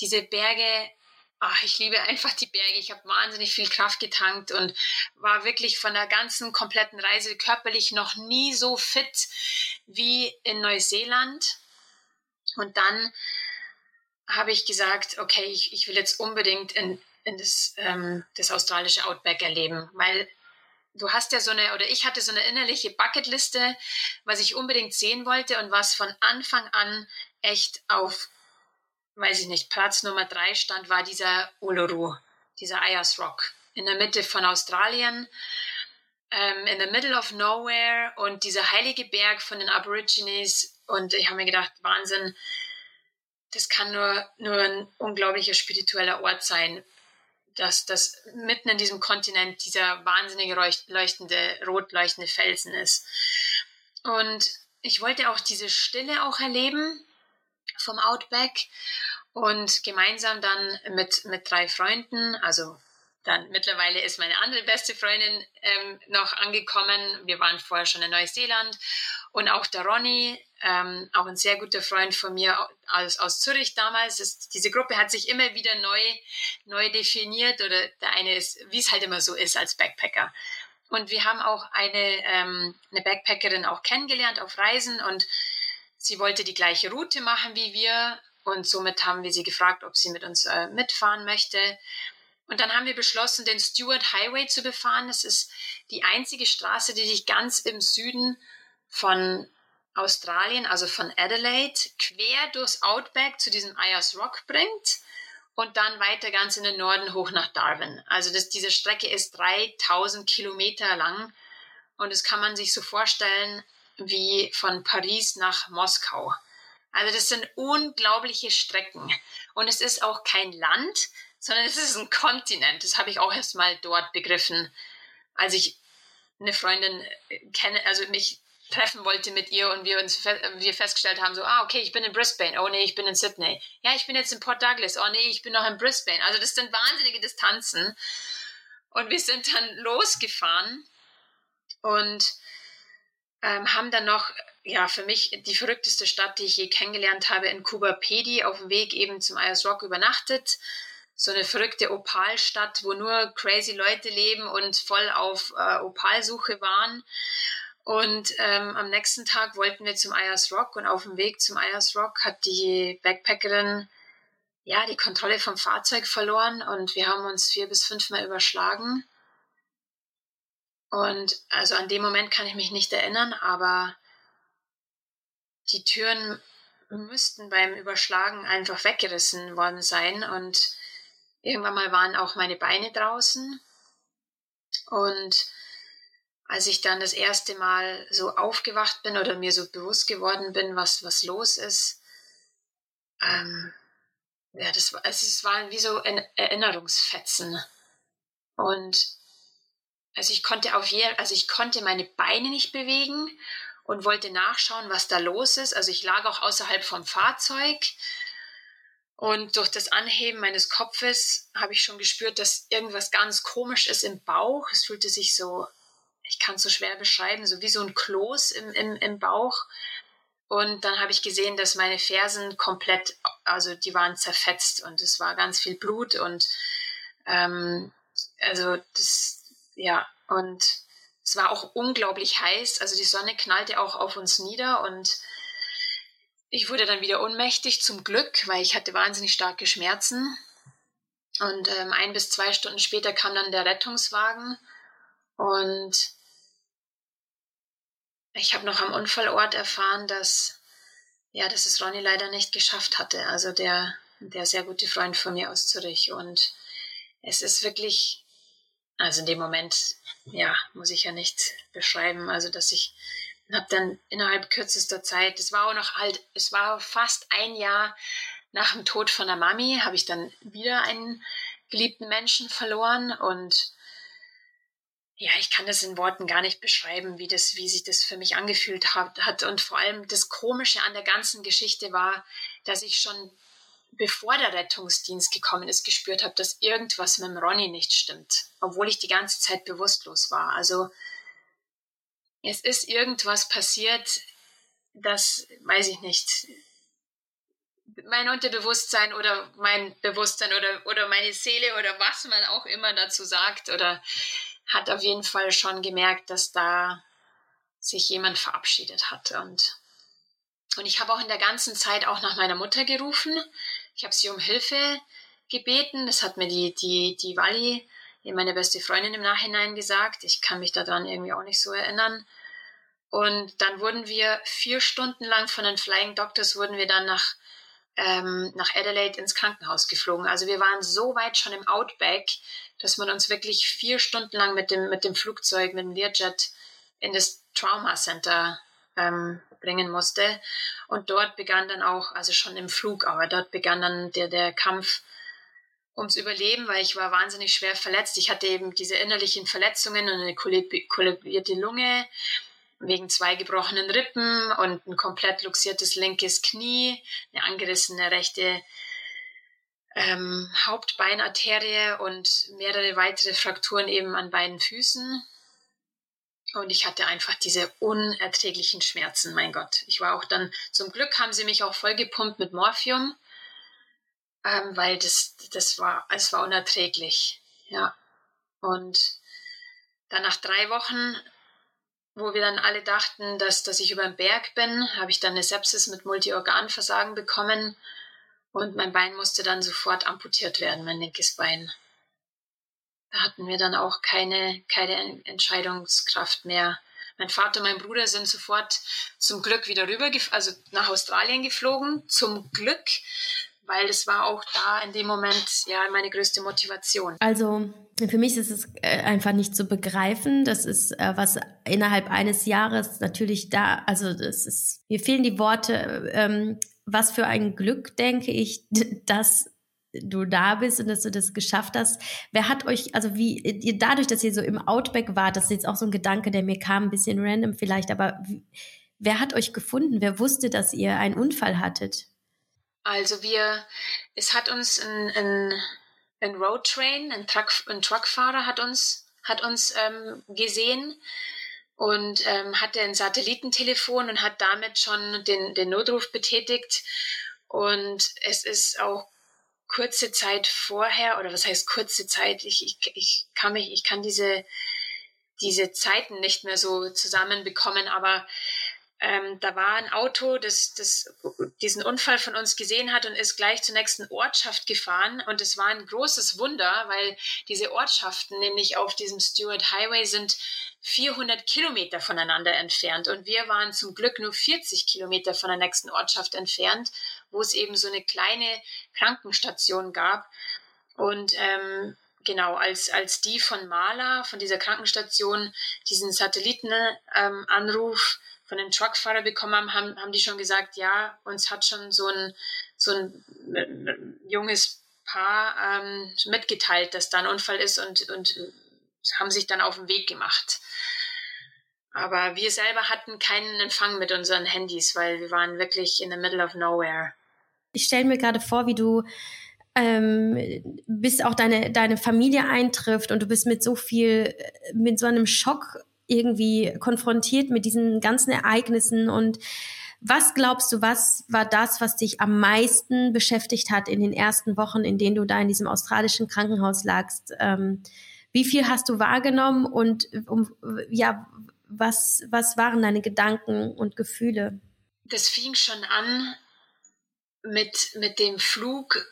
diese Berge, ach, ich liebe einfach die Berge. Ich habe wahnsinnig viel Kraft getankt und war wirklich von der ganzen kompletten Reise körperlich noch nie so fit wie in Neuseeland. Und dann habe ich gesagt, okay, ich, ich will jetzt unbedingt in, in das, ähm, das australische Outback erleben, weil du hast ja so eine, oder ich hatte so eine innerliche Bucketliste, was ich unbedingt sehen wollte und was von Anfang an echt auf, weiß ich nicht, Platz Nummer drei stand, war dieser Uluru, dieser Ayers Rock. In der Mitte von Australien, ähm, in the middle of nowhere und dieser heilige Berg von den Aborigines. Und ich habe mir gedacht, Wahnsinn, das kann nur, nur ein unglaublicher spiritueller Ort sein dass das mitten in diesem Kontinent dieser wahnsinnige leuchtende, rot leuchtende Felsen ist. Und ich wollte auch diese Stille auch erleben vom Outback und gemeinsam dann mit, mit drei Freunden, also dann mittlerweile ist meine andere beste Freundin ähm, noch angekommen. Wir waren vorher schon in Neuseeland und auch der Ronny, ähm, auch ein sehr guter Freund von mir aus, aus Zürich damals. Ist, diese Gruppe hat sich immer wieder neu, neu definiert oder der eine ist, wie es halt immer so ist als Backpacker. Und wir haben auch eine, ähm, eine Backpackerin auch kennengelernt auf Reisen und sie wollte die gleiche Route machen wie wir und somit haben wir sie gefragt, ob sie mit uns äh, mitfahren möchte. Und dann haben wir beschlossen, den Stewart Highway zu befahren. Das ist die einzige Straße, die dich ganz im Süden von Australien, also von Adelaide, quer durchs Outback zu diesem Ayers Rock bringt und dann weiter ganz in den Norden hoch nach Darwin. Also das, diese Strecke ist 3000 Kilometer lang und das kann man sich so vorstellen wie von Paris nach Moskau. Also das sind unglaubliche Strecken und es ist auch kein Land, sondern es ist ein Kontinent. Das habe ich auch erst mal dort begriffen, als ich eine Freundin kenne, also mich treffen wollte mit ihr und wir uns wir festgestellt haben, so, ah, okay, ich bin in Brisbane, oh nee, ich bin in Sydney. Ja, ich bin jetzt in Port Douglas, oh nee, ich bin noch in Brisbane. Also das sind wahnsinnige Distanzen. Und wir sind dann losgefahren und ähm, haben dann noch, ja, für mich die verrückteste Stadt, die ich je kennengelernt habe, in Kuba Pedi auf dem Weg eben zum Ayers Rock übernachtet. So eine verrückte Opalstadt, wo nur crazy Leute leben und voll auf äh, Opalsuche waren. Und ähm, am nächsten Tag wollten wir zum Ayers Rock und auf dem Weg zum Ayers Rock hat die Backpackerin ja die Kontrolle vom Fahrzeug verloren und wir haben uns vier bis fünfmal überschlagen. Und also an dem Moment kann ich mich nicht erinnern, aber die Türen müssten beim Überschlagen einfach weggerissen worden sein und irgendwann mal waren auch meine Beine draußen und als ich dann das erste Mal so aufgewacht bin oder mir so bewusst geworden bin, was, was los ist, ähm, ja, das also es waren wie so Erinnerungsfetzen. Und also ich konnte auf jeden, also ich konnte meine Beine nicht bewegen und wollte nachschauen, was da los ist. Also ich lag auch außerhalb vom Fahrzeug und durch das Anheben meines Kopfes habe ich schon gespürt, dass irgendwas ganz komisch ist im Bauch. Es fühlte sich so ich kann es so schwer beschreiben, so wie so ein Kloß im, im, im Bauch. Und dann habe ich gesehen, dass meine Fersen komplett, also die waren zerfetzt und es war ganz viel Blut und ähm, also das, ja, und es war auch unglaublich heiß. Also die Sonne knallte auch auf uns nieder und ich wurde dann wieder ohnmächtig, zum Glück, weil ich hatte wahnsinnig starke Schmerzen. Und ähm, ein bis zwei Stunden später kam dann der Rettungswagen und ich habe noch am Unfallort erfahren, dass ja, dass es Ronny leider nicht geschafft hatte. Also der der sehr gute Freund von mir aus Zürich und es ist wirklich also in dem Moment ja muss ich ja nicht beschreiben. Also dass ich habe dann innerhalb kürzester Zeit, es war auch noch halt, es war fast ein Jahr nach dem Tod von der Mami, habe ich dann wieder einen geliebten Menschen verloren und ja, ich kann das in Worten gar nicht beschreiben, wie das, wie sich das für mich angefühlt hat, hat. Und vor allem das Komische an der ganzen Geschichte war, dass ich schon bevor der Rettungsdienst gekommen ist, gespürt habe, dass irgendwas mit dem Ronny nicht stimmt, obwohl ich die ganze Zeit bewusstlos war. Also es ist irgendwas passiert, das weiß ich nicht. Mein Unterbewusstsein oder mein Bewusstsein oder, oder meine Seele oder was man auch immer dazu sagt oder hat auf jeden Fall schon gemerkt, dass da sich jemand verabschiedet hat. Und, und ich habe auch in der ganzen Zeit auch nach meiner Mutter gerufen. Ich habe sie um Hilfe gebeten. Das hat mir die, die, die Wally, meine beste Freundin im Nachhinein gesagt. Ich kann mich daran irgendwie auch nicht so erinnern. Und dann wurden wir vier Stunden lang von den Flying Doctors wurden wir dann nach, ähm, nach Adelaide ins Krankenhaus geflogen. Also wir waren so weit schon im Outback, dass man uns wirklich vier Stunden lang mit dem, mit dem Flugzeug, mit dem Learjet in das Trauma Center ähm, bringen musste. Und dort begann dann auch, also schon im Flug, aber dort begann dann der, der Kampf ums Überleben, weil ich war wahnsinnig schwer verletzt. Ich hatte eben diese innerlichen Verletzungen und eine kollabierte Lunge wegen zwei gebrochenen Rippen und ein komplett luxiertes linkes Knie, eine angerissene rechte ähm, Hauptbeinarterie und mehrere weitere Frakturen eben an beiden Füßen. Und ich hatte einfach diese unerträglichen Schmerzen, mein Gott. Ich war auch dann, zum Glück haben sie mich auch vollgepumpt mit Morphium, ähm, weil das, das war, es war unerträglich, ja. Und dann nach drei Wochen wo wir dann alle dachten, dass, dass ich über den Berg bin, habe ich dann eine Sepsis mit Multiorganversagen bekommen und mein Bein musste dann sofort amputiert werden, mein linkes Bein. Hatten wir dann auch keine, keine Entscheidungskraft mehr. Mein Vater und mein Bruder sind sofort zum Glück wieder rüber, also nach Australien geflogen. Zum Glück, weil es war auch da in dem Moment ja meine größte Motivation. Also für mich ist es äh, einfach nicht zu begreifen. Das ist äh, was innerhalb eines Jahres natürlich da, also das ist, mir fehlen die Worte, ähm, was für ein Glück, denke ich, dass du da bist und dass du das geschafft hast. Wer hat euch, also wie, ihr, dadurch, dass ihr so im Outback wart, das ist jetzt auch so ein Gedanke, der mir kam, ein bisschen random vielleicht, aber wer hat euch gefunden? Wer wusste, dass ihr einen Unfall hattet? Also wir, es hat uns ein, ein ein Roadtrain, ein, Truck, ein Truckfahrer hat uns, hat uns ähm, gesehen und ähm, hatte ein Satellitentelefon und hat damit schon den, den Notruf betätigt. Und es ist auch kurze Zeit vorher, oder was heißt kurze Zeit, ich, ich, ich kann mich, ich kann diese, diese Zeiten nicht mehr so zusammenbekommen, aber ähm, da war ein Auto, das, das diesen Unfall von uns gesehen hat und ist gleich zur nächsten Ortschaft gefahren. Und es war ein großes Wunder, weil diese Ortschaften nämlich auf diesem Stewart Highway sind 400 Kilometer voneinander entfernt. Und wir waren zum Glück nur 40 Kilometer von der nächsten Ortschaft entfernt, wo es eben so eine kleine Krankenstation gab. Und ähm, genau, als, als die von Mala, von dieser Krankenstation, diesen Satellitenanruf ähm, von dem Truckfahrer bekommen haben, haben, die schon gesagt, ja, uns hat schon so ein, so ein äh, junges Paar ähm, mitgeteilt, dass da ein Unfall ist und, und haben sich dann auf den Weg gemacht. Aber wir selber hatten keinen Empfang mit unseren Handys, weil wir waren wirklich in the middle of nowhere. Ich stelle mir gerade vor, wie du ähm, bis auch deine, deine Familie eintrifft und du bist mit so viel, mit so einem Schock irgendwie konfrontiert mit diesen ganzen Ereignissen und was glaubst du, was war das, was dich am meisten beschäftigt hat in den ersten Wochen, in denen du da in diesem australischen Krankenhaus lagst? Ähm, wie viel hast du wahrgenommen und um, ja, was, was waren deine Gedanken und Gefühle? Das fing schon an mit, mit dem Flug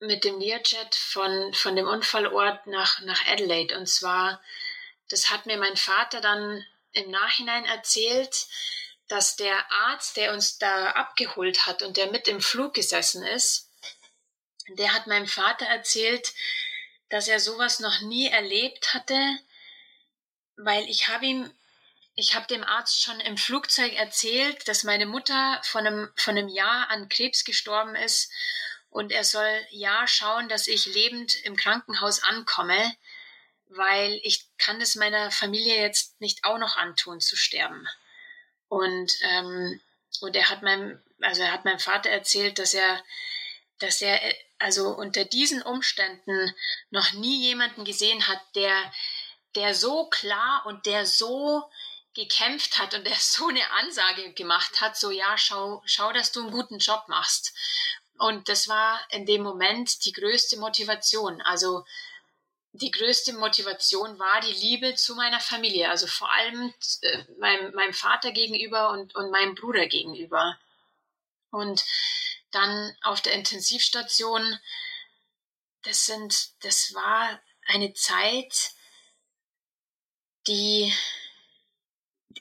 mit dem Learjet von, von dem Unfallort nach, nach Adelaide. Und zwar, das hat mir mein Vater dann im Nachhinein erzählt, dass der Arzt, der uns da abgeholt hat und der mit im Flug gesessen ist, der hat meinem Vater erzählt, dass er sowas noch nie erlebt hatte, weil ich habe ihm, ich habe dem Arzt schon im Flugzeug erzählt, dass meine Mutter von einem, von einem Jahr an Krebs gestorben ist und er soll ja schauen, dass ich lebend im Krankenhaus ankomme, weil ich kann es meiner Familie jetzt nicht auch noch antun zu sterben. Und ähm, und er hat meinem also er hat meinem Vater erzählt, dass er dass er also unter diesen Umständen noch nie jemanden gesehen hat, der der so klar und der so gekämpft hat und der so eine Ansage gemacht hat, so ja, schau, schau, dass du einen guten Job machst. Und das war in dem Moment die größte Motivation. Also die größte Motivation war die Liebe zu meiner Familie, also vor allem äh, meinem, meinem Vater gegenüber und, und meinem Bruder gegenüber. Und dann auf der Intensivstation, das sind, das war eine Zeit, die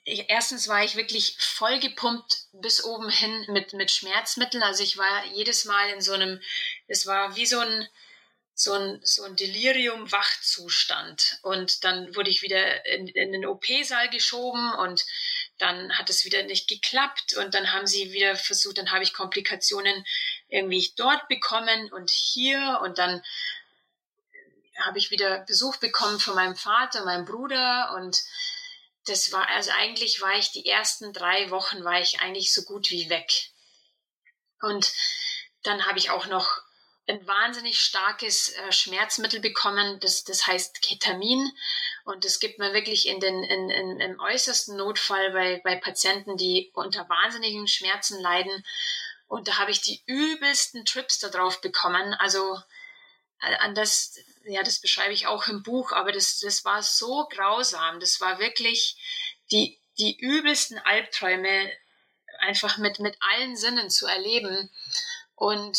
erstens war ich wirklich voll gepumpt bis oben hin mit, mit Schmerzmitteln. Also ich war jedes Mal in so einem, es war wie so ein, so ein, so ein Delirium-Wachzustand. Und dann wurde ich wieder in, in den OP-Saal geschoben und dann hat es wieder nicht geklappt und dann haben sie wieder versucht, dann habe ich Komplikationen irgendwie dort bekommen und hier und dann habe ich wieder Besuch bekommen von meinem Vater, meinem Bruder und das war, also eigentlich war ich die ersten drei Wochen war ich eigentlich so gut wie weg. Und dann habe ich auch noch ein wahnsinnig starkes äh, Schmerzmittel bekommen, das, das heißt Ketamin. Und das gibt man wirklich in den, in, in, im äußersten Notfall bei, bei Patienten, die unter wahnsinnigen Schmerzen leiden. Und da habe ich die übelsten Trips da drauf bekommen. Also äh, an das, ja, das beschreibe ich auch im Buch, aber das, das war so grausam. Das war wirklich die, die übelsten Albträume einfach mit, mit allen Sinnen zu erleben und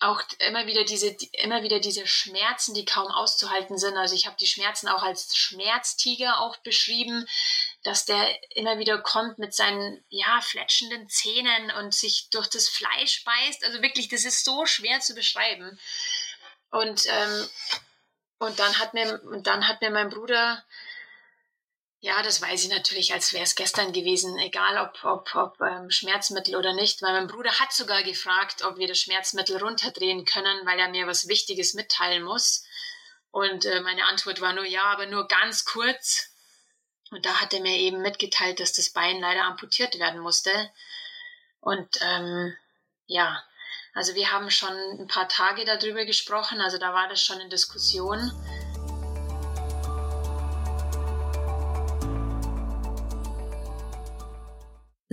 auch immer wieder diese, immer wieder diese Schmerzen, die kaum auszuhalten sind. Also ich habe die Schmerzen auch als Schmerztiger auch beschrieben, dass der immer wieder kommt mit seinen, ja, fletschenden Zähnen und sich durch das Fleisch beißt. Also wirklich, das ist so schwer zu beschreiben. Und, ähm, und dann hat mir, und dann hat mir mein Bruder, ja, das weiß ich natürlich, als wäre es gestern gewesen, egal ob, ob, ob ähm, Schmerzmittel oder nicht, weil mein Bruder hat sogar gefragt, ob wir das Schmerzmittel runterdrehen können, weil er mir was Wichtiges mitteilen muss. Und äh, meine Antwort war nur ja, aber nur ganz kurz. Und da hat er mir eben mitgeteilt, dass das Bein leider amputiert werden musste. Und ähm, ja, also wir haben schon ein paar Tage darüber gesprochen, also da war das schon in Diskussion.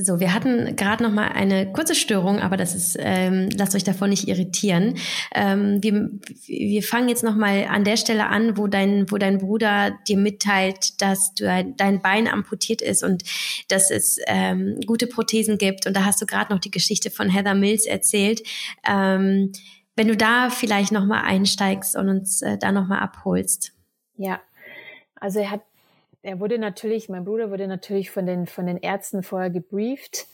So, wir hatten gerade noch mal eine kurze Störung, aber das ist, ähm, lasst euch davon nicht irritieren. Ähm, wir, wir fangen jetzt noch mal an der Stelle an, wo dein, wo dein Bruder dir mitteilt, dass du, dein Bein amputiert ist und dass es ähm, gute Prothesen gibt. Und da hast du gerade noch die Geschichte von Heather Mills erzählt. Ähm, wenn du da vielleicht noch mal einsteigst und uns äh, da noch mal abholst. Ja, also er hat er wurde natürlich, mein Bruder wurde natürlich von den, von den Ärzten vorher gebrieft,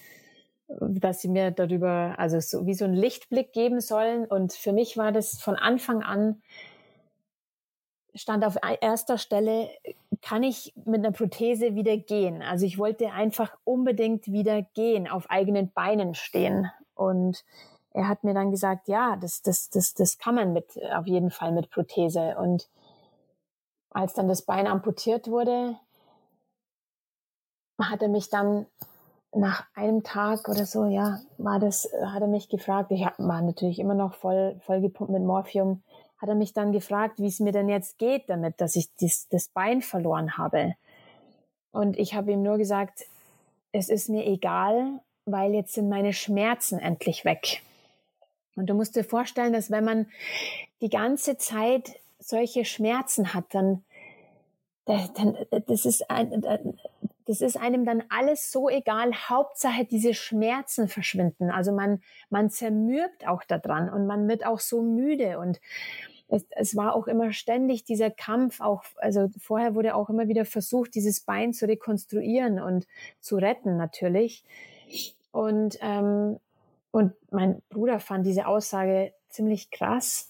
dass sie mir darüber, also so wie so einen Lichtblick geben sollen. Und für mich war das von Anfang an, stand auf erster Stelle, kann ich mit einer Prothese wieder gehen? Also ich wollte einfach unbedingt wieder gehen, auf eigenen Beinen stehen. Und er hat mir dann gesagt, ja, das, das, das, das kann man mit, auf jeden Fall mit Prothese. Und als dann das Bein amputiert wurde, hat er mich dann nach einem Tag oder so, ja, war das, hat er mich gefragt, ich war natürlich immer noch voll, voll gepumpt mit Morphium, hat er mich dann gefragt, wie es mir denn jetzt geht damit, dass ich das, das Bein verloren habe. Und ich habe ihm nur gesagt, es ist mir egal, weil jetzt sind meine Schmerzen endlich weg. Und du musst dir vorstellen, dass wenn man die ganze Zeit solche Schmerzen hat, dann das ist ein, das ist einem dann alles so egal. Hauptsache diese Schmerzen verschwinden. Also man, man zermürbt auch daran und man wird auch so müde und es, es war auch immer ständig dieser Kampf, auch, also vorher wurde auch immer wieder versucht, dieses Bein zu rekonstruieren und zu retten natürlich. Und, ähm, und mein Bruder fand diese Aussage ziemlich krass.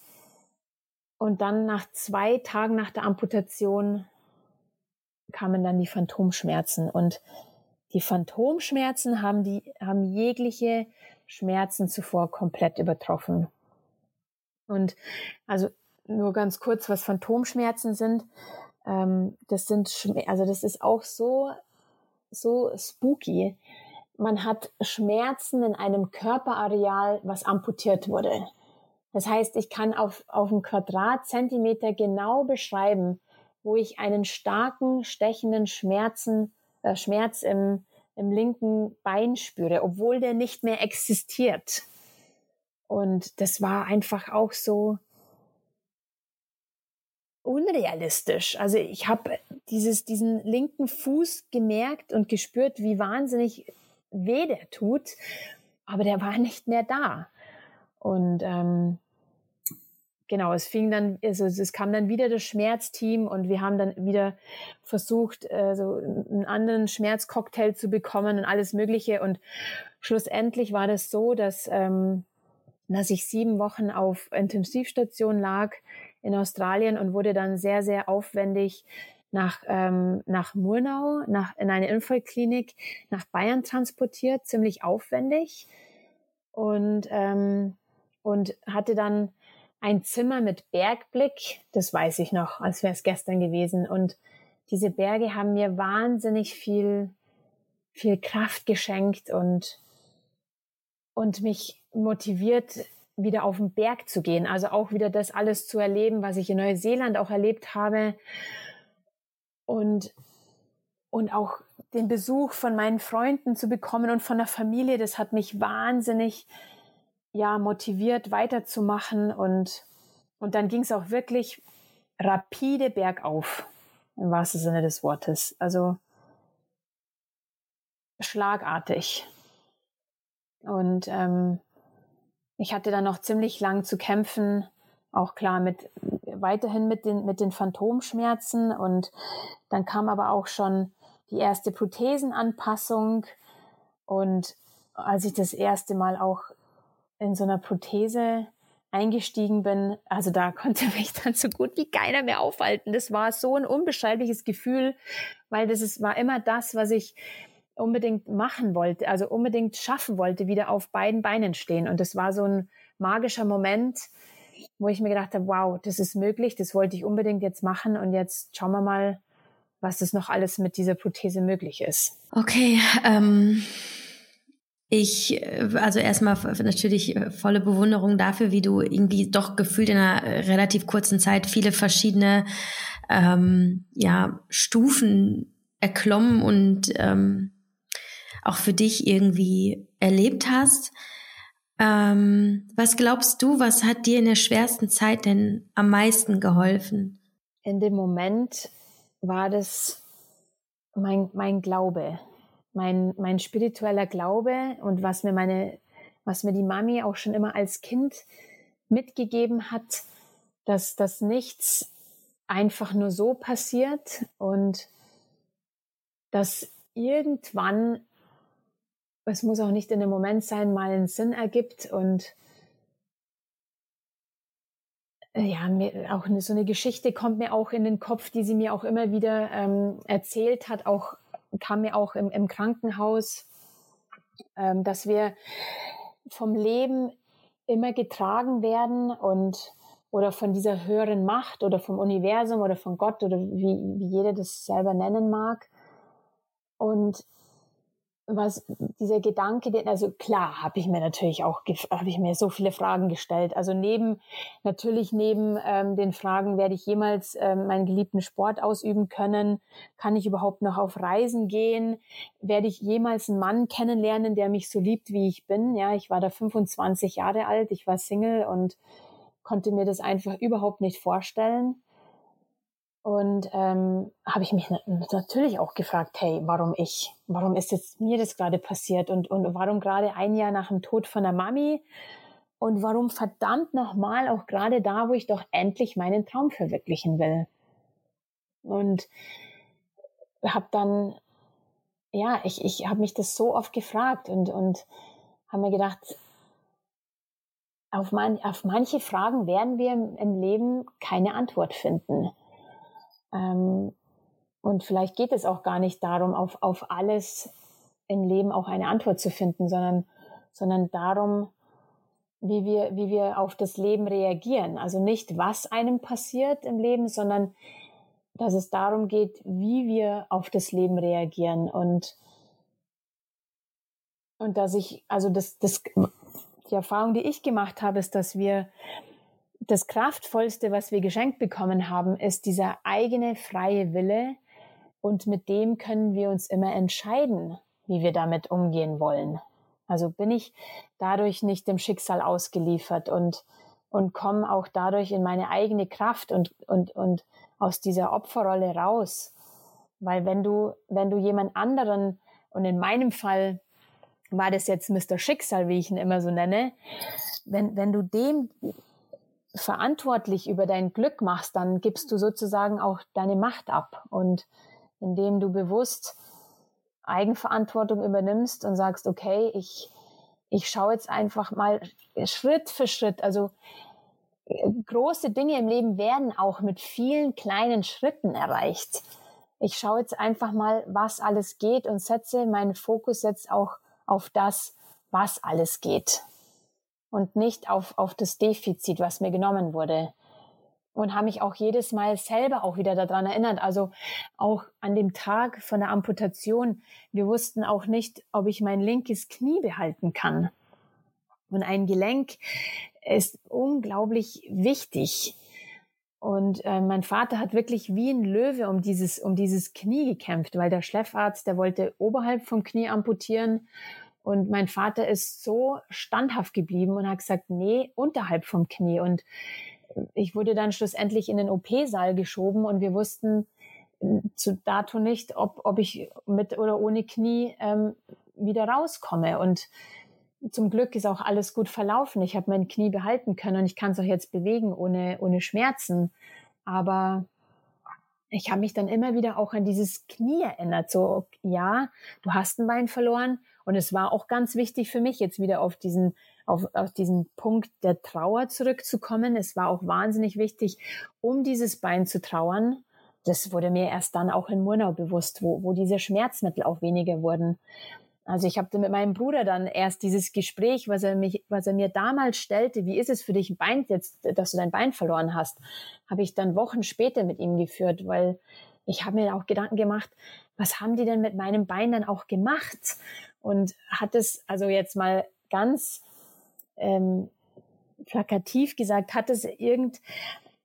Und dann nach zwei Tagen nach der Amputation kamen dann die Phantomschmerzen. Und die Phantomschmerzen haben die, haben jegliche Schmerzen zuvor komplett übertroffen. Und also nur ganz kurz, was Phantomschmerzen sind. Ähm, das sind, also das ist auch so, so spooky. Man hat Schmerzen in einem Körperareal, was amputiert wurde. Das heißt, ich kann auf, auf einen Quadratzentimeter genau beschreiben, wo ich einen starken, stechenden Schmerzen, äh, Schmerz im, im linken Bein spüre, obwohl der nicht mehr existiert. Und das war einfach auch so, unrealistisch. Also ich habe dieses diesen linken Fuß gemerkt und gespürt, wie wahnsinnig weh der tut, aber der war nicht mehr da. Und ähm, genau, es fing dann, also es kam dann wieder das Schmerzteam und wir haben dann wieder versucht, äh, so einen anderen Schmerzcocktail zu bekommen und alles Mögliche. Und schlussendlich war das so, dass ähm, dass ich sieben Wochen auf Intensivstation lag in Australien und wurde dann sehr, sehr aufwendig nach, ähm, nach Murnau, nach, in eine Unfallklinik nach Bayern transportiert, ziemlich aufwendig. Und, ähm, und hatte dann ein Zimmer mit Bergblick, das weiß ich noch, als wäre es gestern gewesen. Und diese Berge haben mir wahnsinnig viel, viel Kraft geschenkt und, und mich motiviert, wieder auf den Berg zu gehen. Also auch wieder das alles zu erleben, was ich in Neuseeland auch erlebt habe. Und, und auch den Besuch von meinen Freunden zu bekommen und von der Familie, das hat mich wahnsinnig ja motiviert weiterzumachen und und dann ging es auch wirklich rapide bergauf im wahrsten Sinne des Wortes. Also schlagartig. Und ähm, ich hatte dann noch ziemlich lang zu kämpfen, auch klar mit weiterhin mit den mit den Phantomschmerzen. Und dann kam aber auch schon die erste Prothesenanpassung. Und als ich das erste Mal auch in so einer Prothese eingestiegen bin, also da konnte mich dann so gut wie keiner mehr aufhalten. Das war so ein unbeschreibliches Gefühl, weil das ist, war immer das, was ich unbedingt machen wollte, also unbedingt schaffen wollte, wieder auf beiden Beinen stehen. Und das war so ein magischer Moment, wo ich mir gedacht habe, wow, das ist möglich, das wollte ich unbedingt jetzt machen und jetzt schauen wir mal, was das noch alles mit dieser Prothese möglich ist. Okay, ähm, ich, also erstmal natürlich volle Bewunderung dafür, wie du irgendwie doch gefühlt in einer relativ kurzen Zeit viele verschiedene ähm, ja, Stufen erklommen und ähm, auch für dich irgendwie erlebt hast. Ähm, was glaubst du, was hat dir in der schwersten Zeit denn am meisten geholfen? In dem Moment war das mein, mein Glaube, mein, mein spiritueller Glaube und was mir meine, was mir die Mami auch schon immer als Kind mitgegeben hat, dass das nichts einfach nur so passiert und dass irgendwann es muss auch nicht in dem Moment sein, mal einen Sinn ergibt und äh, ja, mir auch so eine Geschichte kommt mir auch in den Kopf, die sie mir auch immer wieder ähm, erzählt hat, auch kam mir auch im, im Krankenhaus, ähm, dass wir vom Leben immer getragen werden und oder von dieser höheren Macht oder vom Universum oder von Gott oder wie, wie jeder das selber nennen mag. Und was dieser Gedanke, also klar, habe ich mir natürlich auch, habe ich mir so viele Fragen gestellt. Also neben, natürlich neben ähm, den Fragen, werde ich jemals ähm, meinen geliebten Sport ausüben können? Kann ich überhaupt noch auf Reisen gehen? Werde ich jemals einen Mann kennenlernen, der mich so liebt, wie ich bin? Ja, ich war da 25 Jahre alt, ich war Single und konnte mir das einfach überhaupt nicht vorstellen. Und ähm, habe ich mich natürlich auch gefragt, hey, warum ich? Warum ist jetzt mir das gerade passiert? Und, und warum gerade ein Jahr nach dem Tod von der Mami? Und warum verdammt nochmal auch gerade da, wo ich doch endlich meinen Traum verwirklichen will? Und habe dann, ja, ich, ich habe mich das so oft gefragt und, und habe mir gedacht, auf, man, auf manche Fragen werden wir im Leben keine Antwort finden. Ähm, und vielleicht geht es auch gar nicht darum, auf, auf alles im Leben auch eine Antwort zu finden, sondern, sondern darum, wie wir, wie wir auf das Leben reagieren. Also nicht, was einem passiert im Leben, sondern dass es darum geht, wie wir auf das Leben reagieren und, und dass ich, also das, das, die Erfahrung, die ich gemacht habe, ist, dass wir das Kraftvollste, was wir geschenkt bekommen haben, ist dieser eigene freie Wille. Und mit dem können wir uns immer entscheiden, wie wir damit umgehen wollen. Also bin ich dadurch nicht dem Schicksal ausgeliefert und, und komme auch dadurch in meine eigene Kraft und, und, und aus dieser Opferrolle raus. Weil wenn du, wenn du jemand anderen, und in meinem Fall war das jetzt Mr. Schicksal, wie ich ihn immer so nenne, wenn, wenn du dem verantwortlich über dein Glück machst, dann gibst du sozusagen auch deine Macht ab. Und indem du bewusst Eigenverantwortung übernimmst und sagst, okay, ich, ich schaue jetzt einfach mal Schritt für Schritt, also äh, große Dinge im Leben werden auch mit vielen kleinen Schritten erreicht. Ich schaue jetzt einfach mal, was alles geht und setze meinen Fokus jetzt auch auf das, was alles geht und nicht auf, auf das Defizit, was mir genommen wurde. Und habe mich auch jedes Mal selber auch wieder daran erinnert. Also auch an dem Tag von der Amputation. Wir wussten auch nicht, ob ich mein linkes Knie behalten kann. Und ein Gelenk ist unglaublich wichtig. Und äh, mein Vater hat wirklich wie ein Löwe um dieses, um dieses Knie gekämpft, weil der Schläfarzt, der wollte oberhalb vom Knie amputieren und mein Vater ist so standhaft geblieben und hat gesagt, nee, unterhalb vom Knie. Und ich wurde dann schlussendlich in den OP-Saal geschoben und wir wussten äh, zu dato nicht, ob, ob ich mit oder ohne Knie ähm, wieder rauskomme. Und zum Glück ist auch alles gut verlaufen. Ich habe mein Knie behalten können und ich kann es auch jetzt bewegen ohne, ohne Schmerzen. Aber ich habe mich dann immer wieder auch an dieses Knie erinnert. So, ja, du hast ein Bein verloren und es war auch ganz wichtig für mich, jetzt wieder auf diesen, auf, auf diesen Punkt der Trauer zurückzukommen. Es war auch wahnsinnig wichtig, um dieses Bein zu trauern. Das wurde mir erst dann auch in Murnau bewusst, wo, wo diese Schmerzmittel auch weniger wurden. Also ich habe mit meinem Bruder dann erst dieses Gespräch, was er mich, was er mir damals stellte, wie ist es für dich ein Bein jetzt, dass du dein Bein verloren hast, habe ich dann Wochen später mit ihm geführt, weil ich habe mir auch Gedanken gemacht, was haben die denn mit meinem Bein dann auch gemacht? Und hat es, also jetzt mal ganz ähm, plakativ gesagt, hat es irgend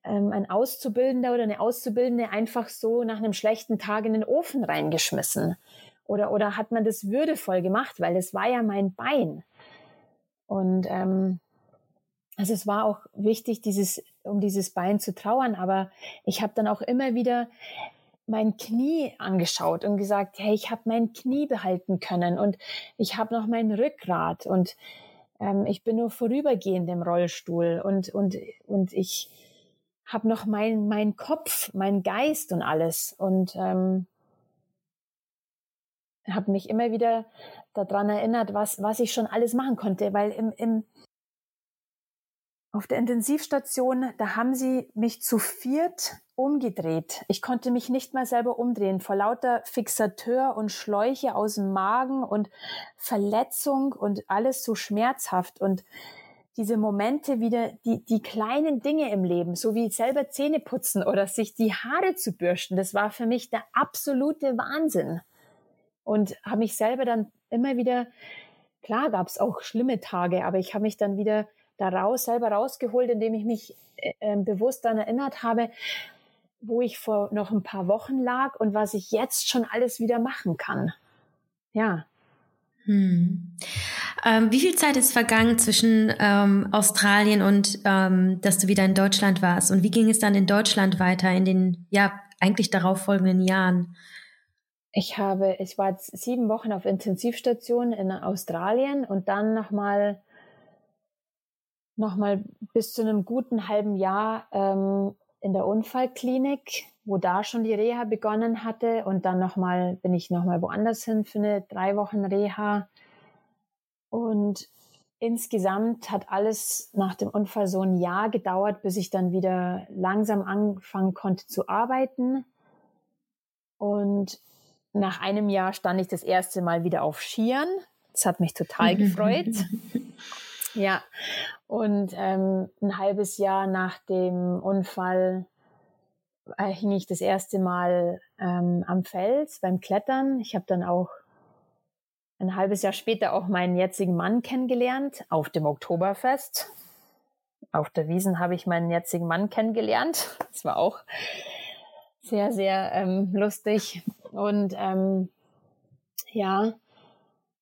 ähm, ein Auszubildender oder eine Auszubildende einfach so nach einem schlechten Tag in den Ofen reingeschmissen? Oder, oder hat man das würdevoll gemacht? Weil das war ja mein Bein. Und ähm, also es war auch wichtig, dieses, um dieses Bein zu trauern, aber ich habe dann auch immer wieder mein Knie angeschaut und gesagt, hey, ich habe mein Knie behalten können und ich habe noch mein Rückgrat und ähm, ich bin nur vorübergehend im Rollstuhl und und und ich habe noch mein mein Kopf, mein Geist und alles und ähm, habe mich immer wieder daran erinnert, was was ich schon alles machen konnte, weil im im auf der Intensivstation, da haben sie mich zu viert umgedreht. Ich konnte mich nicht mal selber umdrehen vor lauter Fixateur und Schläuche aus dem Magen und Verletzung und alles so schmerzhaft und diese Momente wieder, die, die kleinen Dinge im Leben, so wie selber Zähne putzen oder sich die Haare zu bürsten, das war für mich der absolute Wahnsinn. Und habe mich selber dann immer wieder, klar gab es auch schlimme Tage, aber ich habe mich dann wieder daraus selber rausgeholt, indem ich mich äh, ähm, bewusst daran erinnert habe, wo ich vor noch ein paar Wochen lag und was ich jetzt schon alles wieder machen kann. Ja. Hm. Ähm, wie viel Zeit ist vergangen zwischen ähm, Australien und ähm, dass du wieder in Deutschland warst? Und wie ging es dann in Deutschland weiter in den ja eigentlich darauffolgenden Jahren? Ich habe, ich war jetzt sieben Wochen auf Intensivstation in Australien und dann nochmal noch mal bis zu einem guten halben Jahr ähm, in der Unfallklinik, wo da schon die Reha begonnen hatte und dann nochmal bin ich nochmal woanders hin für eine drei Wochen Reha und insgesamt hat alles nach dem Unfall so ein Jahr gedauert, bis ich dann wieder langsam anfangen konnte zu arbeiten und nach einem Jahr stand ich das erste Mal wieder auf Skiern. Das hat mich total gefreut. Ja, und ähm, ein halbes Jahr nach dem Unfall äh, hing ich das erste Mal ähm, am Fels beim Klettern. Ich habe dann auch ein halbes Jahr später auch meinen jetzigen Mann kennengelernt auf dem Oktoberfest. Auf der Wiesen habe ich meinen jetzigen Mann kennengelernt. Das war auch sehr, sehr ähm, lustig. Und ähm, ja,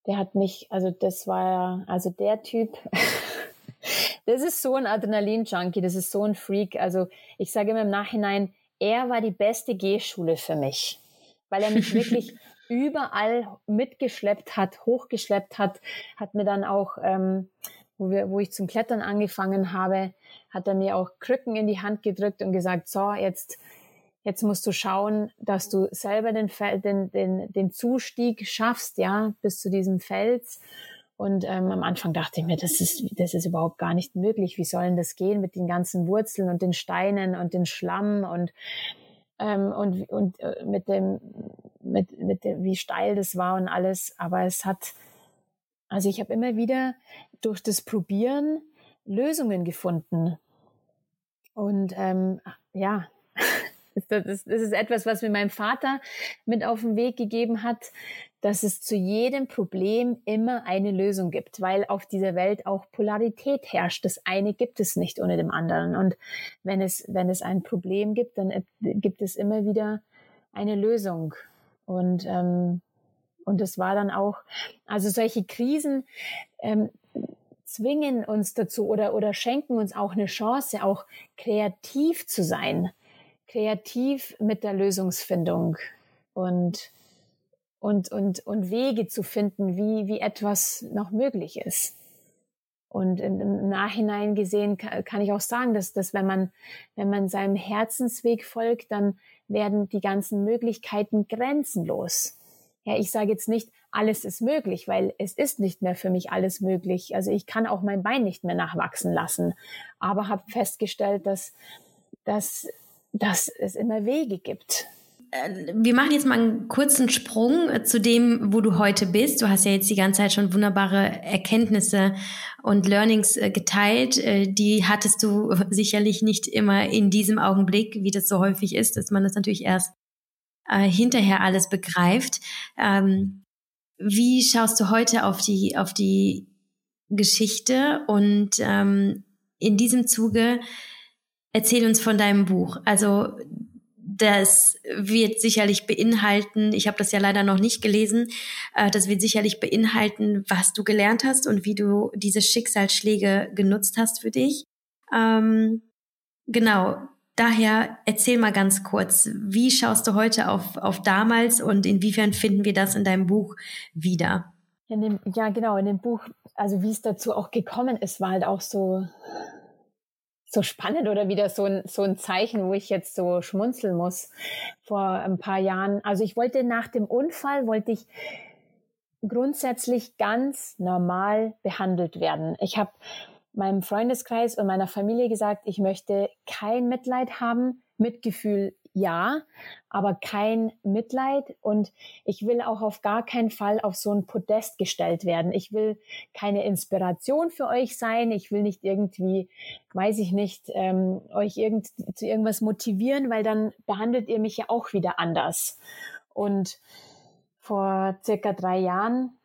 der hat mich, also das war also der Typ, das ist so ein Adrenalin-Junkie, das ist so ein Freak. Also ich sage immer im Nachhinein, er war die beste Gehschule für mich, weil er mich wirklich überall mitgeschleppt hat, hochgeschleppt hat, hat mir dann auch, ähm, wo, wir, wo ich zum Klettern angefangen habe, hat er mir auch Krücken in die Hand gedrückt und gesagt, so, jetzt Jetzt musst du schauen, dass du selber den, den, den, den Zustieg schaffst, ja, bis zu diesem Fels. Und ähm, am Anfang dachte ich mir, das ist, das ist überhaupt gar nicht möglich. Wie sollen das gehen mit den ganzen Wurzeln und den Steinen und den Schlamm und ähm, und und äh, mit dem mit mit dem wie steil das war und alles. Aber es hat, also ich habe immer wieder durch das Probieren Lösungen gefunden. Und ähm, ja, Das, das, das ist etwas, was mir mein Vater mit auf den Weg gegeben hat, dass es zu jedem Problem immer eine Lösung gibt, weil auf dieser Welt auch Polarität herrscht. Das eine gibt es nicht ohne dem anderen. Und wenn es, wenn es ein Problem gibt, dann äh, gibt es immer wieder eine Lösung. Und, ähm, und das war dann auch, also solche Krisen ähm, zwingen uns dazu oder, oder schenken uns auch eine Chance, auch kreativ zu sein kreativ mit der Lösungsfindung und, und, und, und Wege zu finden, wie, wie etwas noch möglich ist. Und im Nachhinein gesehen kann ich auch sagen, dass, dass wenn man, wenn man seinem Herzensweg folgt, dann werden die ganzen Möglichkeiten grenzenlos. Ja, ich sage jetzt nicht, alles ist möglich, weil es ist nicht mehr für mich alles möglich. Also ich kann auch mein Bein nicht mehr nachwachsen lassen, aber habe festgestellt, dass, dass dass es immer Wege gibt. Äh, wir machen jetzt mal einen kurzen Sprung äh, zu dem, wo du heute bist. Du hast ja jetzt die ganze Zeit schon wunderbare Erkenntnisse und Learnings äh, geteilt. Die hattest du sicherlich nicht immer in diesem Augenblick, wie das so häufig ist, dass man das natürlich erst hinterher alles begreift. Ähm, wie schaust du heute auf die, auf die Geschichte und ähm, in diesem Zuge Erzähl uns von deinem Buch. Also das wird sicherlich beinhalten, ich habe das ja leider noch nicht gelesen, äh, das wird sicherlich beinhalten, was du gelernt hast und wie du diese Schicksalsschläge genutzt hast für dich. Ähm, genau, daher erzähl mal ganz kurz, wie schaust du heute auf, auf damals und inwiefern finden wir das in deinem Buch wieder? In dem, ja, genau, in dem Buch, also wie es dazu auch gekommen ist, war halt auch so, so spannend oder wieder so ein, so ein Zeichen, wo ich jetzt so schmunzeln muss vor ein paar Jahren. Also ich wollte nach dem Unfall, wollte ich grundsätzlich ganz normal behandelt werden. Ich habe meinem Freundeskreis und meiner Familie gesagt, ich möchte kein Mitleid haben, Mitgefühl ja, aber kein Mitleid und ich will auch auf gar keinen Fall auf so ein Podest gestellt werden. Ich will keine Inspiration für euch sein. Ich will nicht irgendwie, weiß ich nicht, ähm, euch irgend, zu irgendwas motivieren, weil dann behandelt ihr mich ja auch wieder anders. Und vor circa drei Jahren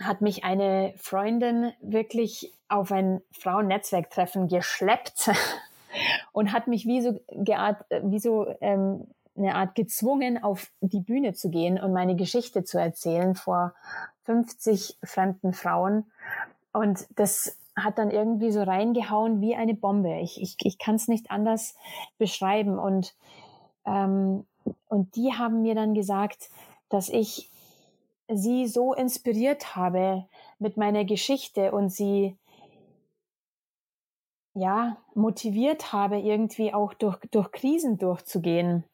hat mich eine Freundin wirklich auf ein Frauennetzwerktreffen geschleppt und hat mich wie so, geart, wie so ähm, eine Art gezwungen, auf die Bühne zu gehen und meine Geschichte zu erzählen vor 50 fremden Frauen. Und das hat dann irgendwie so reingehauen wie eine Bombe. Ich, ich, ich kann es nicht anders beschreiben. Und, ähm, und die haben mir dann gesagt, dass ich sie so inspiriert habe mit meiner Geschichte und sie ja motiviert habe, irgendwie auch durch, durch Krisen durchzugehen.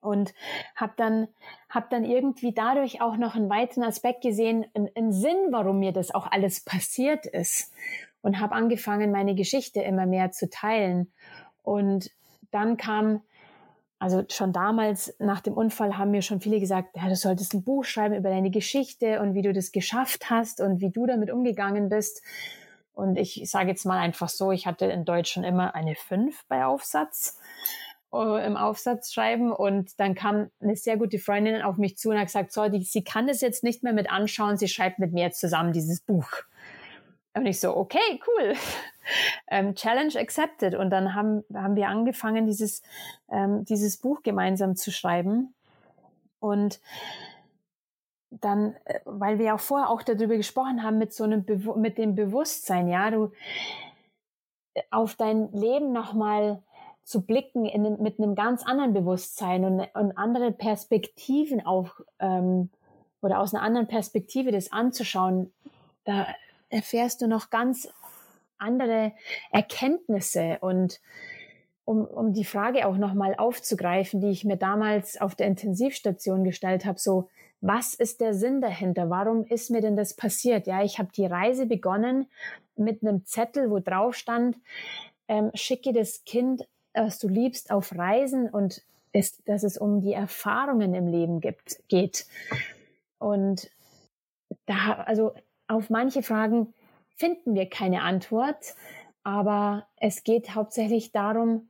Und habe dann, hab dann irgendwie dadurch auch noch einen weiteren Aspekt gesehen, einen, einen Sinn, warum mir das auch alles passiert ist. Und habe angefangen, meine Geschichte immer mehr zu teilen. Und dann kam also schon damals nach dem Unfall haben mir schon viele gesagt, ja, du solltest ein Buch schreiben über deine Geschichte und wie du das geschafft hast und wie du damit umgegangen bist. Und ich sage jetzt mal einfach so, ich hatte in Deutsch schon immer eine 5 bei Aufsatz äh, im Aufsatz schreiben und dann kam eine sehr gute Freundin auf mich zu und hat gesagt, so, die, sie kann das jetzt nicht mehr mit anschauen, sie schreibt mit mir zusammen dieses Buch. Und ich so, okay, cool. Ähm, Challenge accepted. Und dann haben, haben wir angefangen, dieses, ähm, dieses Buch gemeinsam zu schreiben. Und dann, äh, weil wir auch vorher auch darüber gesprochen haben, mit so einem, Be mit dem Bewusstsein, ja, du äh, auf dein Leben nochmal zu blicken in, mit einem ganz anderen Bewusstsein und, und andere Perspektiven auch, ähm, oder aus einer anderen Perspektive das anzuschauen, da erfährst du noch ganz andere Erkenntnisse und um, um die Frage auch nochmal aufzugreifen, die ich mir damals auf der Intensivstation gestellt habe, so, was ist der Sinn dahinter? Warum ist mir denn das passiert? Ja, ich habe die Reise begonnen mit einem Zettel, wo drauf stand, ähm, schicke das Kind, was du liebst, auf Reisen und ist, dass es um die Erfahrungen im Leben gibt, geht. Und da, also auf manche Fragen finden wir keine Antwort, aber es geht hauptsächlich darum,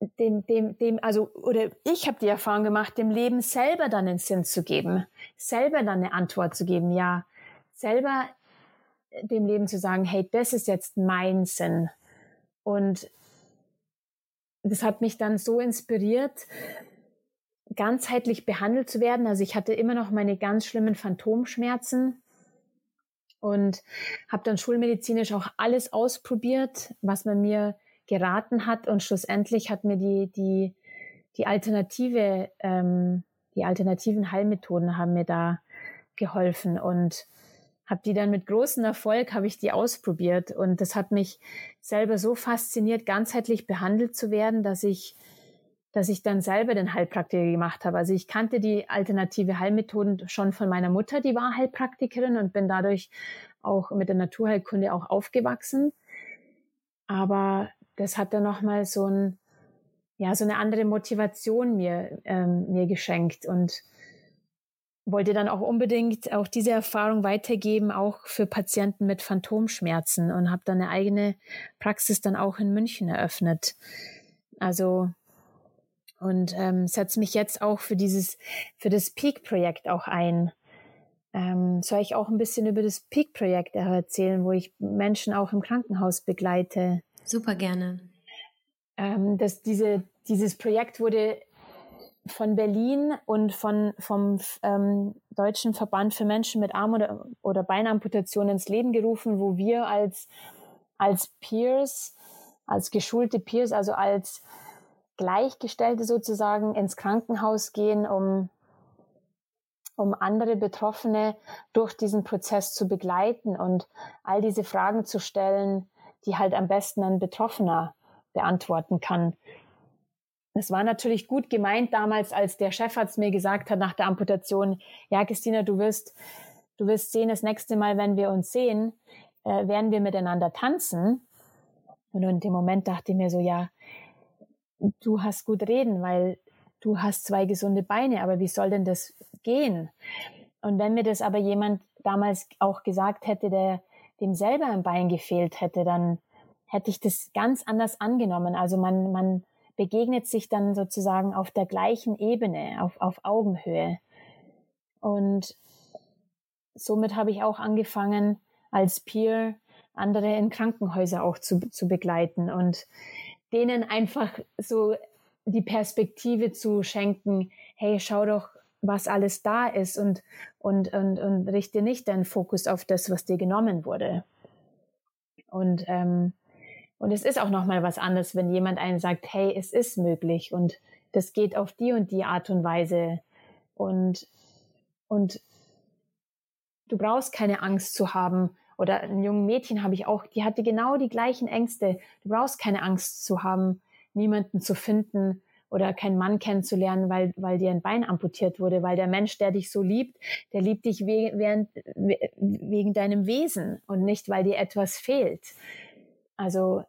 dem, dem, dem, also, oder ich habe die Erfahrung gemacht, dem Leben selber dann einen Sinn zu geben, selber dann eine Antwort zu geben, ja, selber dem Leben zu sagen, hey, das ist jetzt mein Sinn. Und das hat mich dann so inspiriert, ganzheitlich behandelt zu werden. Also ich hatte immer noch meine ganz schlimmen Phantomschmerzen und habe dann schulmedizinisch auch alles ausprobiert, was man mir geraten hat und schlussendlich hat mir die die die alternative ähm, die alternativen Heilmethoden haben mir da geholfen und habe die dann mit großem Erfolg habe ich die ausprobiert und das hat mich selber so fasziniert ganzheitlich behandelt zu werden, dass ich dass ich dann selber den Heilpraktiker gemacht habe. Also ich kannte die alternative Heilmethoden schon von meiner Mutter, die war Heilpraktikerin und bin dadurch auch mit der Naturheilkunde auch aufgewachsen. Aber das hat dann nochmal so ein, ja, so eine andere Motivation mir, ähm, mir geschenkt und wollte dann auch unbedingt auch diese Erfahrung weitergeben, auch für Patienten mit Phantomschmerzen und habe dann eine eigene Praxis dann auch in München eröffnet. Also und ähm, setze mich jetzt auch für dieses, für das Peak-Projekt auch ein. Ähm, soll ich auch ein bisschen über das Peak-Projekt erzählen, wo ich Menschen auch im Krankenhaus begleite? Super gerne. Ähm, dass diese, dieses Projekt wurde von Berlin und von, vom ähm, Deutschen Verband für Menschen mit Arm- oder, oder Beinamputation ins Leben gerufen, wo wir als, als Peers, als geschulte Peers, also als Gleichgestellte sozusagen ins Krankenhaus gehen, um, um andere Betroffene durch diesen Prozess zu begleiten und all diese Fragen zu stellen, die halt am besten ein Betroffener beantworten kann. Es war natürlich gut gemeint damals, als der Chefarzt mir gesagt hat nach der Amputation, ja, Christina, du wirst, du wirst sehen, das nächste Mal, wenn wir uns sehen, äh, werden wir miteinander tanzen. Und in dem Moment dachte ich mir so, ja, du hast gut reden, weil du hast zwei gesunde Beine, aber wie soll denn das gehen? Und wenn mir das aber jemand damals auch gesagt hätte, der dem selber ein Bein gefehlt hätte, dann hätte ich das ganz anders angenommen. Also man, man begegnet sich dann sozusagen auf der gleichen Ebene, auf, auf Augenhöhe. Und somit habe ich auch angefangen, als Peer andere in Krankenhäuser auch zu, zu begleiten und denen einfach so die Perspektive zu schenken, hey, schau doch, was alles da ist und, und, und, und richte nicht deinen Fokus auf das, was dir genommen wurde. Und, ähm, und es ist auch nochmal was anderes, wenn jemand einen sagt, hey, es ist möglich und das geht auf die und die Art und Weise. Und, und du brauchst keine Angst zu haben. Oder ein junges Mädchen habe ich auch, die hatte genau die gleichen Ängste. Du brauchst keine Angst zu haben, niemanden zu finden oder keinen Mann kennenzulernen, weil, weil dir ein Bein amputiert wurde, weil der Mensch, der dich so liebt, der liebt dich wegen, wegen deinem Wesen und nicht, weil dir etwas fehlt. Also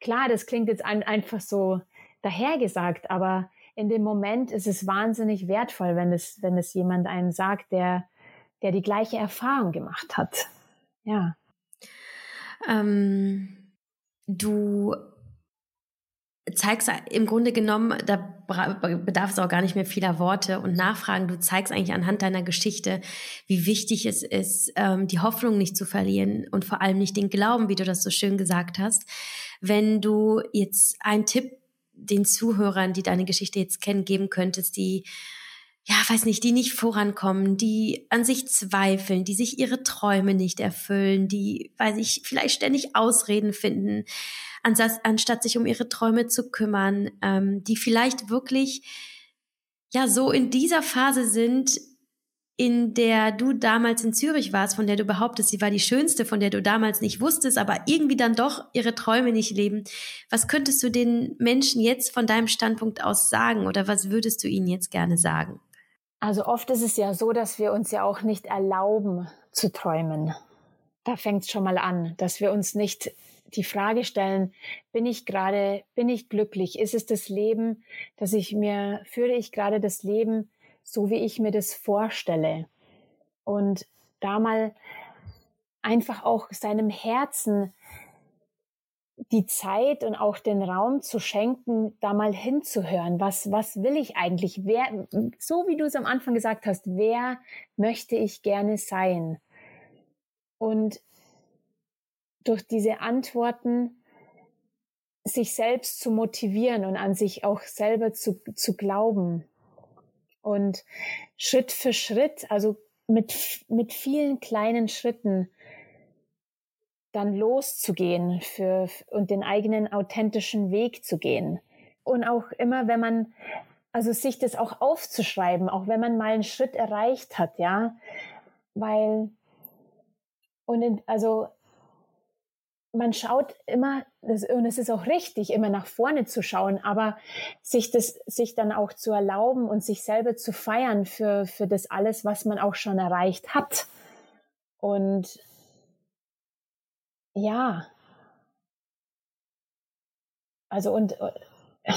klar, das klingt jetzt einfach so dahergesagt, aber in dem Moment ist es wahnsinnig wertvoll, wenn es, wenn es jemand einen sagt, der, der die gleiche Erfahrung gemacht hat. Ja. Ähm, du zeigst im Grunde genommen, da bedarf es auch gar nicht mehr vieler Worte und Nachfragen. Du zeigst eigentlich anhand deiner Geschichte, wie wichtig es ist, ähm, die Hoffnung nicht zu verlieren und vor allem nicht den Glauben, wie du das so schön gesagt hast. Wenn du jetzt einen Tipp den Zuhörern, die deine Geschichte jetzt kennen, geben könntest, die ja, weiß nicht, die nicht vorankommen, die an sich zweifeln, die sich ihre Träume nicht erfüllen, die, weiß ich, vielleicht ständig Ausreden finden, anstatt sich um ihre Träume zu kümmern, ähm, die vielleicht wirklich ja so in dieser Phase sind, in der du damals in Zürich warst, von der du behauptest, sie war die schönste, von der du damals nicht wusstest, aber irgendwie dann doch ihre Träume nicht leben. Was könntest du den Menschen jetzt von deinem Standpunkt aus sagen oder was würdest du ihnen jetzt gerne sagen? Also oft ist es ja so, dass wir uns ja auch nicht erlauben zu träumen. Da fängt es schon mal an, dass wir uns nicht die Frage stellen, bin ich gerade, bin ich glücklich? Ist es das Leben, dass ich mir, führe ich gerade das Leben, so wie ich mir das vorstelle? Und da mal einfach auch seinem Herzen die Zeit und auch den Raum zu schenken, da mal hinzuhören. Was, was will ich eigentlich? Wer, so wie du es am Anfang gesagt hast, wer möchte ich gerne sein? Und durch diese Antworten sich selbst zu motivieren und an sich auch selber zu, zu glauben. Und Schritt für Schritt, also mit, mit vielen kleinen Schritten, dann loszugehen für, und den eigenen authentischen Weg zu gehen. Und auch immer, wenn man, also sich das auch aufzuschreiben, auch wenn man mal einen Schritt erreicht hat, ja, weil, und in, also man schaut immer, das, und es ist auch richtig, immer nach vorne zu schauen, aber sich das, sich dann auch zu erlauben und sich selber zu feiern für, für das alles, was man auch schon erreicht hat. Und ja, also und äh,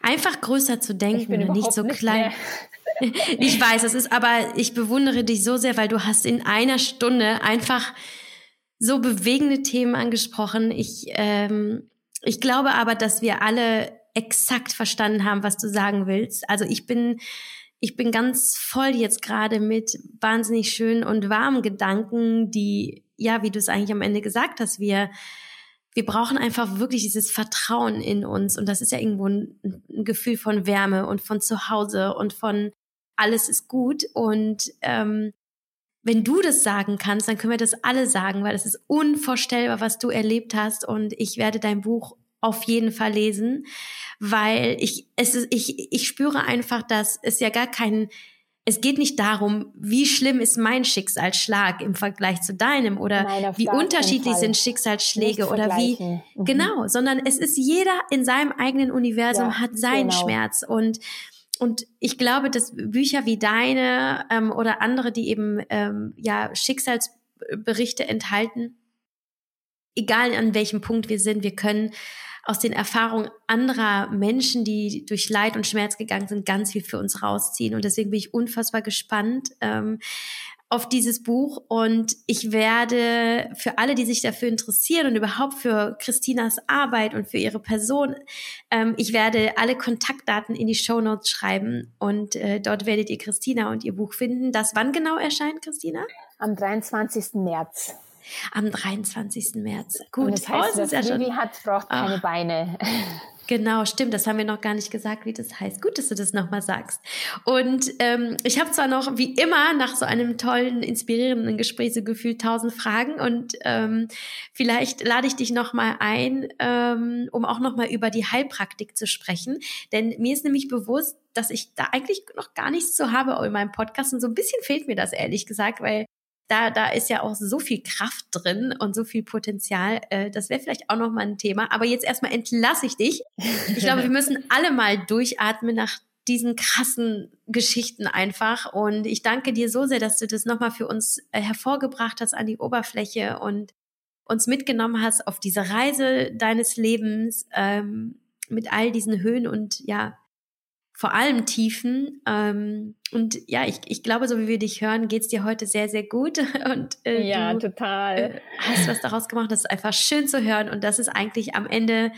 einfach größer zu denken und nicht so klein. ich weiß, es ist, aber ich bewundere dich so sehr, weil du hast in einer Stunde einfach so bewegende Themen angesprochen. Ich, ähm, ich glaube aber, dass wir alle exakt verstanden haben, was du sagen willst. Also ich bin, ich bin ganz voll jetzt gerade mit wahnsinnig schönen und warmen Gedanken, die, ja, wie du es eigentlich am Ende gesagt hast, wir, wir brauchen einfach wirklich dieses Vertrauen in uns. Und das ist ja irgendwo ein, ein Gefühl von Wärme und von Zuhause und von alles ist gut. Und ähm, wenn du das sagen kannst, dann können wir das alle sagen, weil es ist unvorstellbar, was du erlebt hast und ich werde dein Buch auf jeden Fall lesen, weil ich es ist, ich ich spüre einfach, dass es ja gar kein es geht nicht darum, wie schlimm ist mein Schicksalsschlag im Vergleich zu deinem oder Nein, wie unterschiedlich sind Schicksalsschläge oder wie mhm. genau, sondern es ist jeder in seinem eigenen Universum ja, hat seinen genau. Schmerz und und ich glaube, dass Bücher wie deine ähm, oder andere, die eben ähm, ja Schicksalsberichte enthalten, egal an welchem Punkt wir sind, wir können aus den Erfahrungen anderer Menschen, die durch Leid und Schmerz gegangen sind, ganz viel für uns rausziehen. Und deswegen bin ich unfassbar gespannt, ähm, auf dieses Buch und ich werde für alle, die sich dafür interessieren und überhaupt für Christinas Arbeit und für ihre Person, ähm, ich werde alle Kontaktdaten in die Show Notes schreiben und äh, dort werdet ihr Christina und ihr Buch finden. Das wann genau erscheint, Christina? Am 23. März. Am 23. März. Gut. Und das heißt, oh, wer Flügel hat, braucht keine Ach. Beine. Genau, stimmt. Das haben wir noch gar nicht gesagt, wie das heißt. Gut, dass du das nochmal sagst. Und ähm, ich habe zwar noch, wie immer, nach so einem tollen, inspirierenden Gespräch so gefühlt tausend Fragen und ähm, vielleicht lade ich dich nochmal ein, ähm, um auch nochmal über die Heilpraktik zu sprechen. Denn mir ist nämlich bewusst, dass ich da eigentlich noch gar nichts zu habe in meinem Podcast und so ein bisschen fehlt mir das ehrlich gesagt, weil da, da ist ja auch so viel Kraft drin und so viel Potenzial. Äh, das wäre vielleicht auch noch mal ein Thema. Aber jetzt erstmal entlasse ich dich. Ich glaube, wir müssen alle mal durchatmen nach diesen krassen Geschichten einfach. Und ich danke dir so sehr, dass du das nochmal für uns äh, hervorgebracht hast an die Oberfläche und uns mitgenommen hast auf diese Reise deines Lebens ähm, mit all diesen Höhen und ja, vor allem Tiefen. Ähm, und ja, ich, ich glaube, so wie wir dich hören, geht's dir heute sehr, sehr gut. Und äh, ja, du, total. Äh, hast was daraus gemacht. Das ist einfach schön zu hören. Und das ist eigentlich am Ende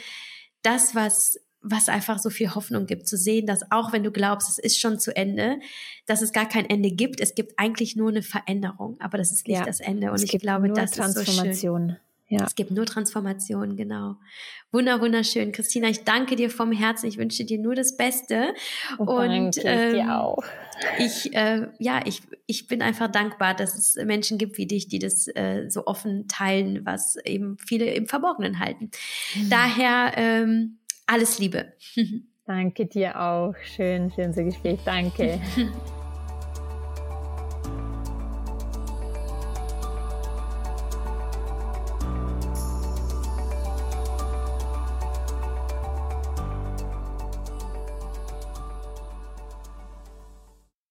das, was was einfach so viel Hoffnung gibt, zu sehen, dass auch wenn du glaubst, es ist schon zu Ende, dass es gar kein Ende gibt. Es gibt eigentlich nur eine Veränderung, aber das ist nicht ja, das Ende. Und ich glaube, das ist so schön. Ja. Es gibt nur Transformation, genau. Wunder, wunderschön. Christina, ich danke dir vom Herzen. Ich wünsche dir nur das Beste. Und, und ähm, dir auch. Ich, äh, ja, ich, ich bin einfach dankbar, dass es Menschen gibt wie dich, die das äh, so offen teilen, was eben viele im Verborgenen halten. Mhm. Daher ähm, alles Liebe. Danke dir auch. Schön, schön so Gespräch. Danke.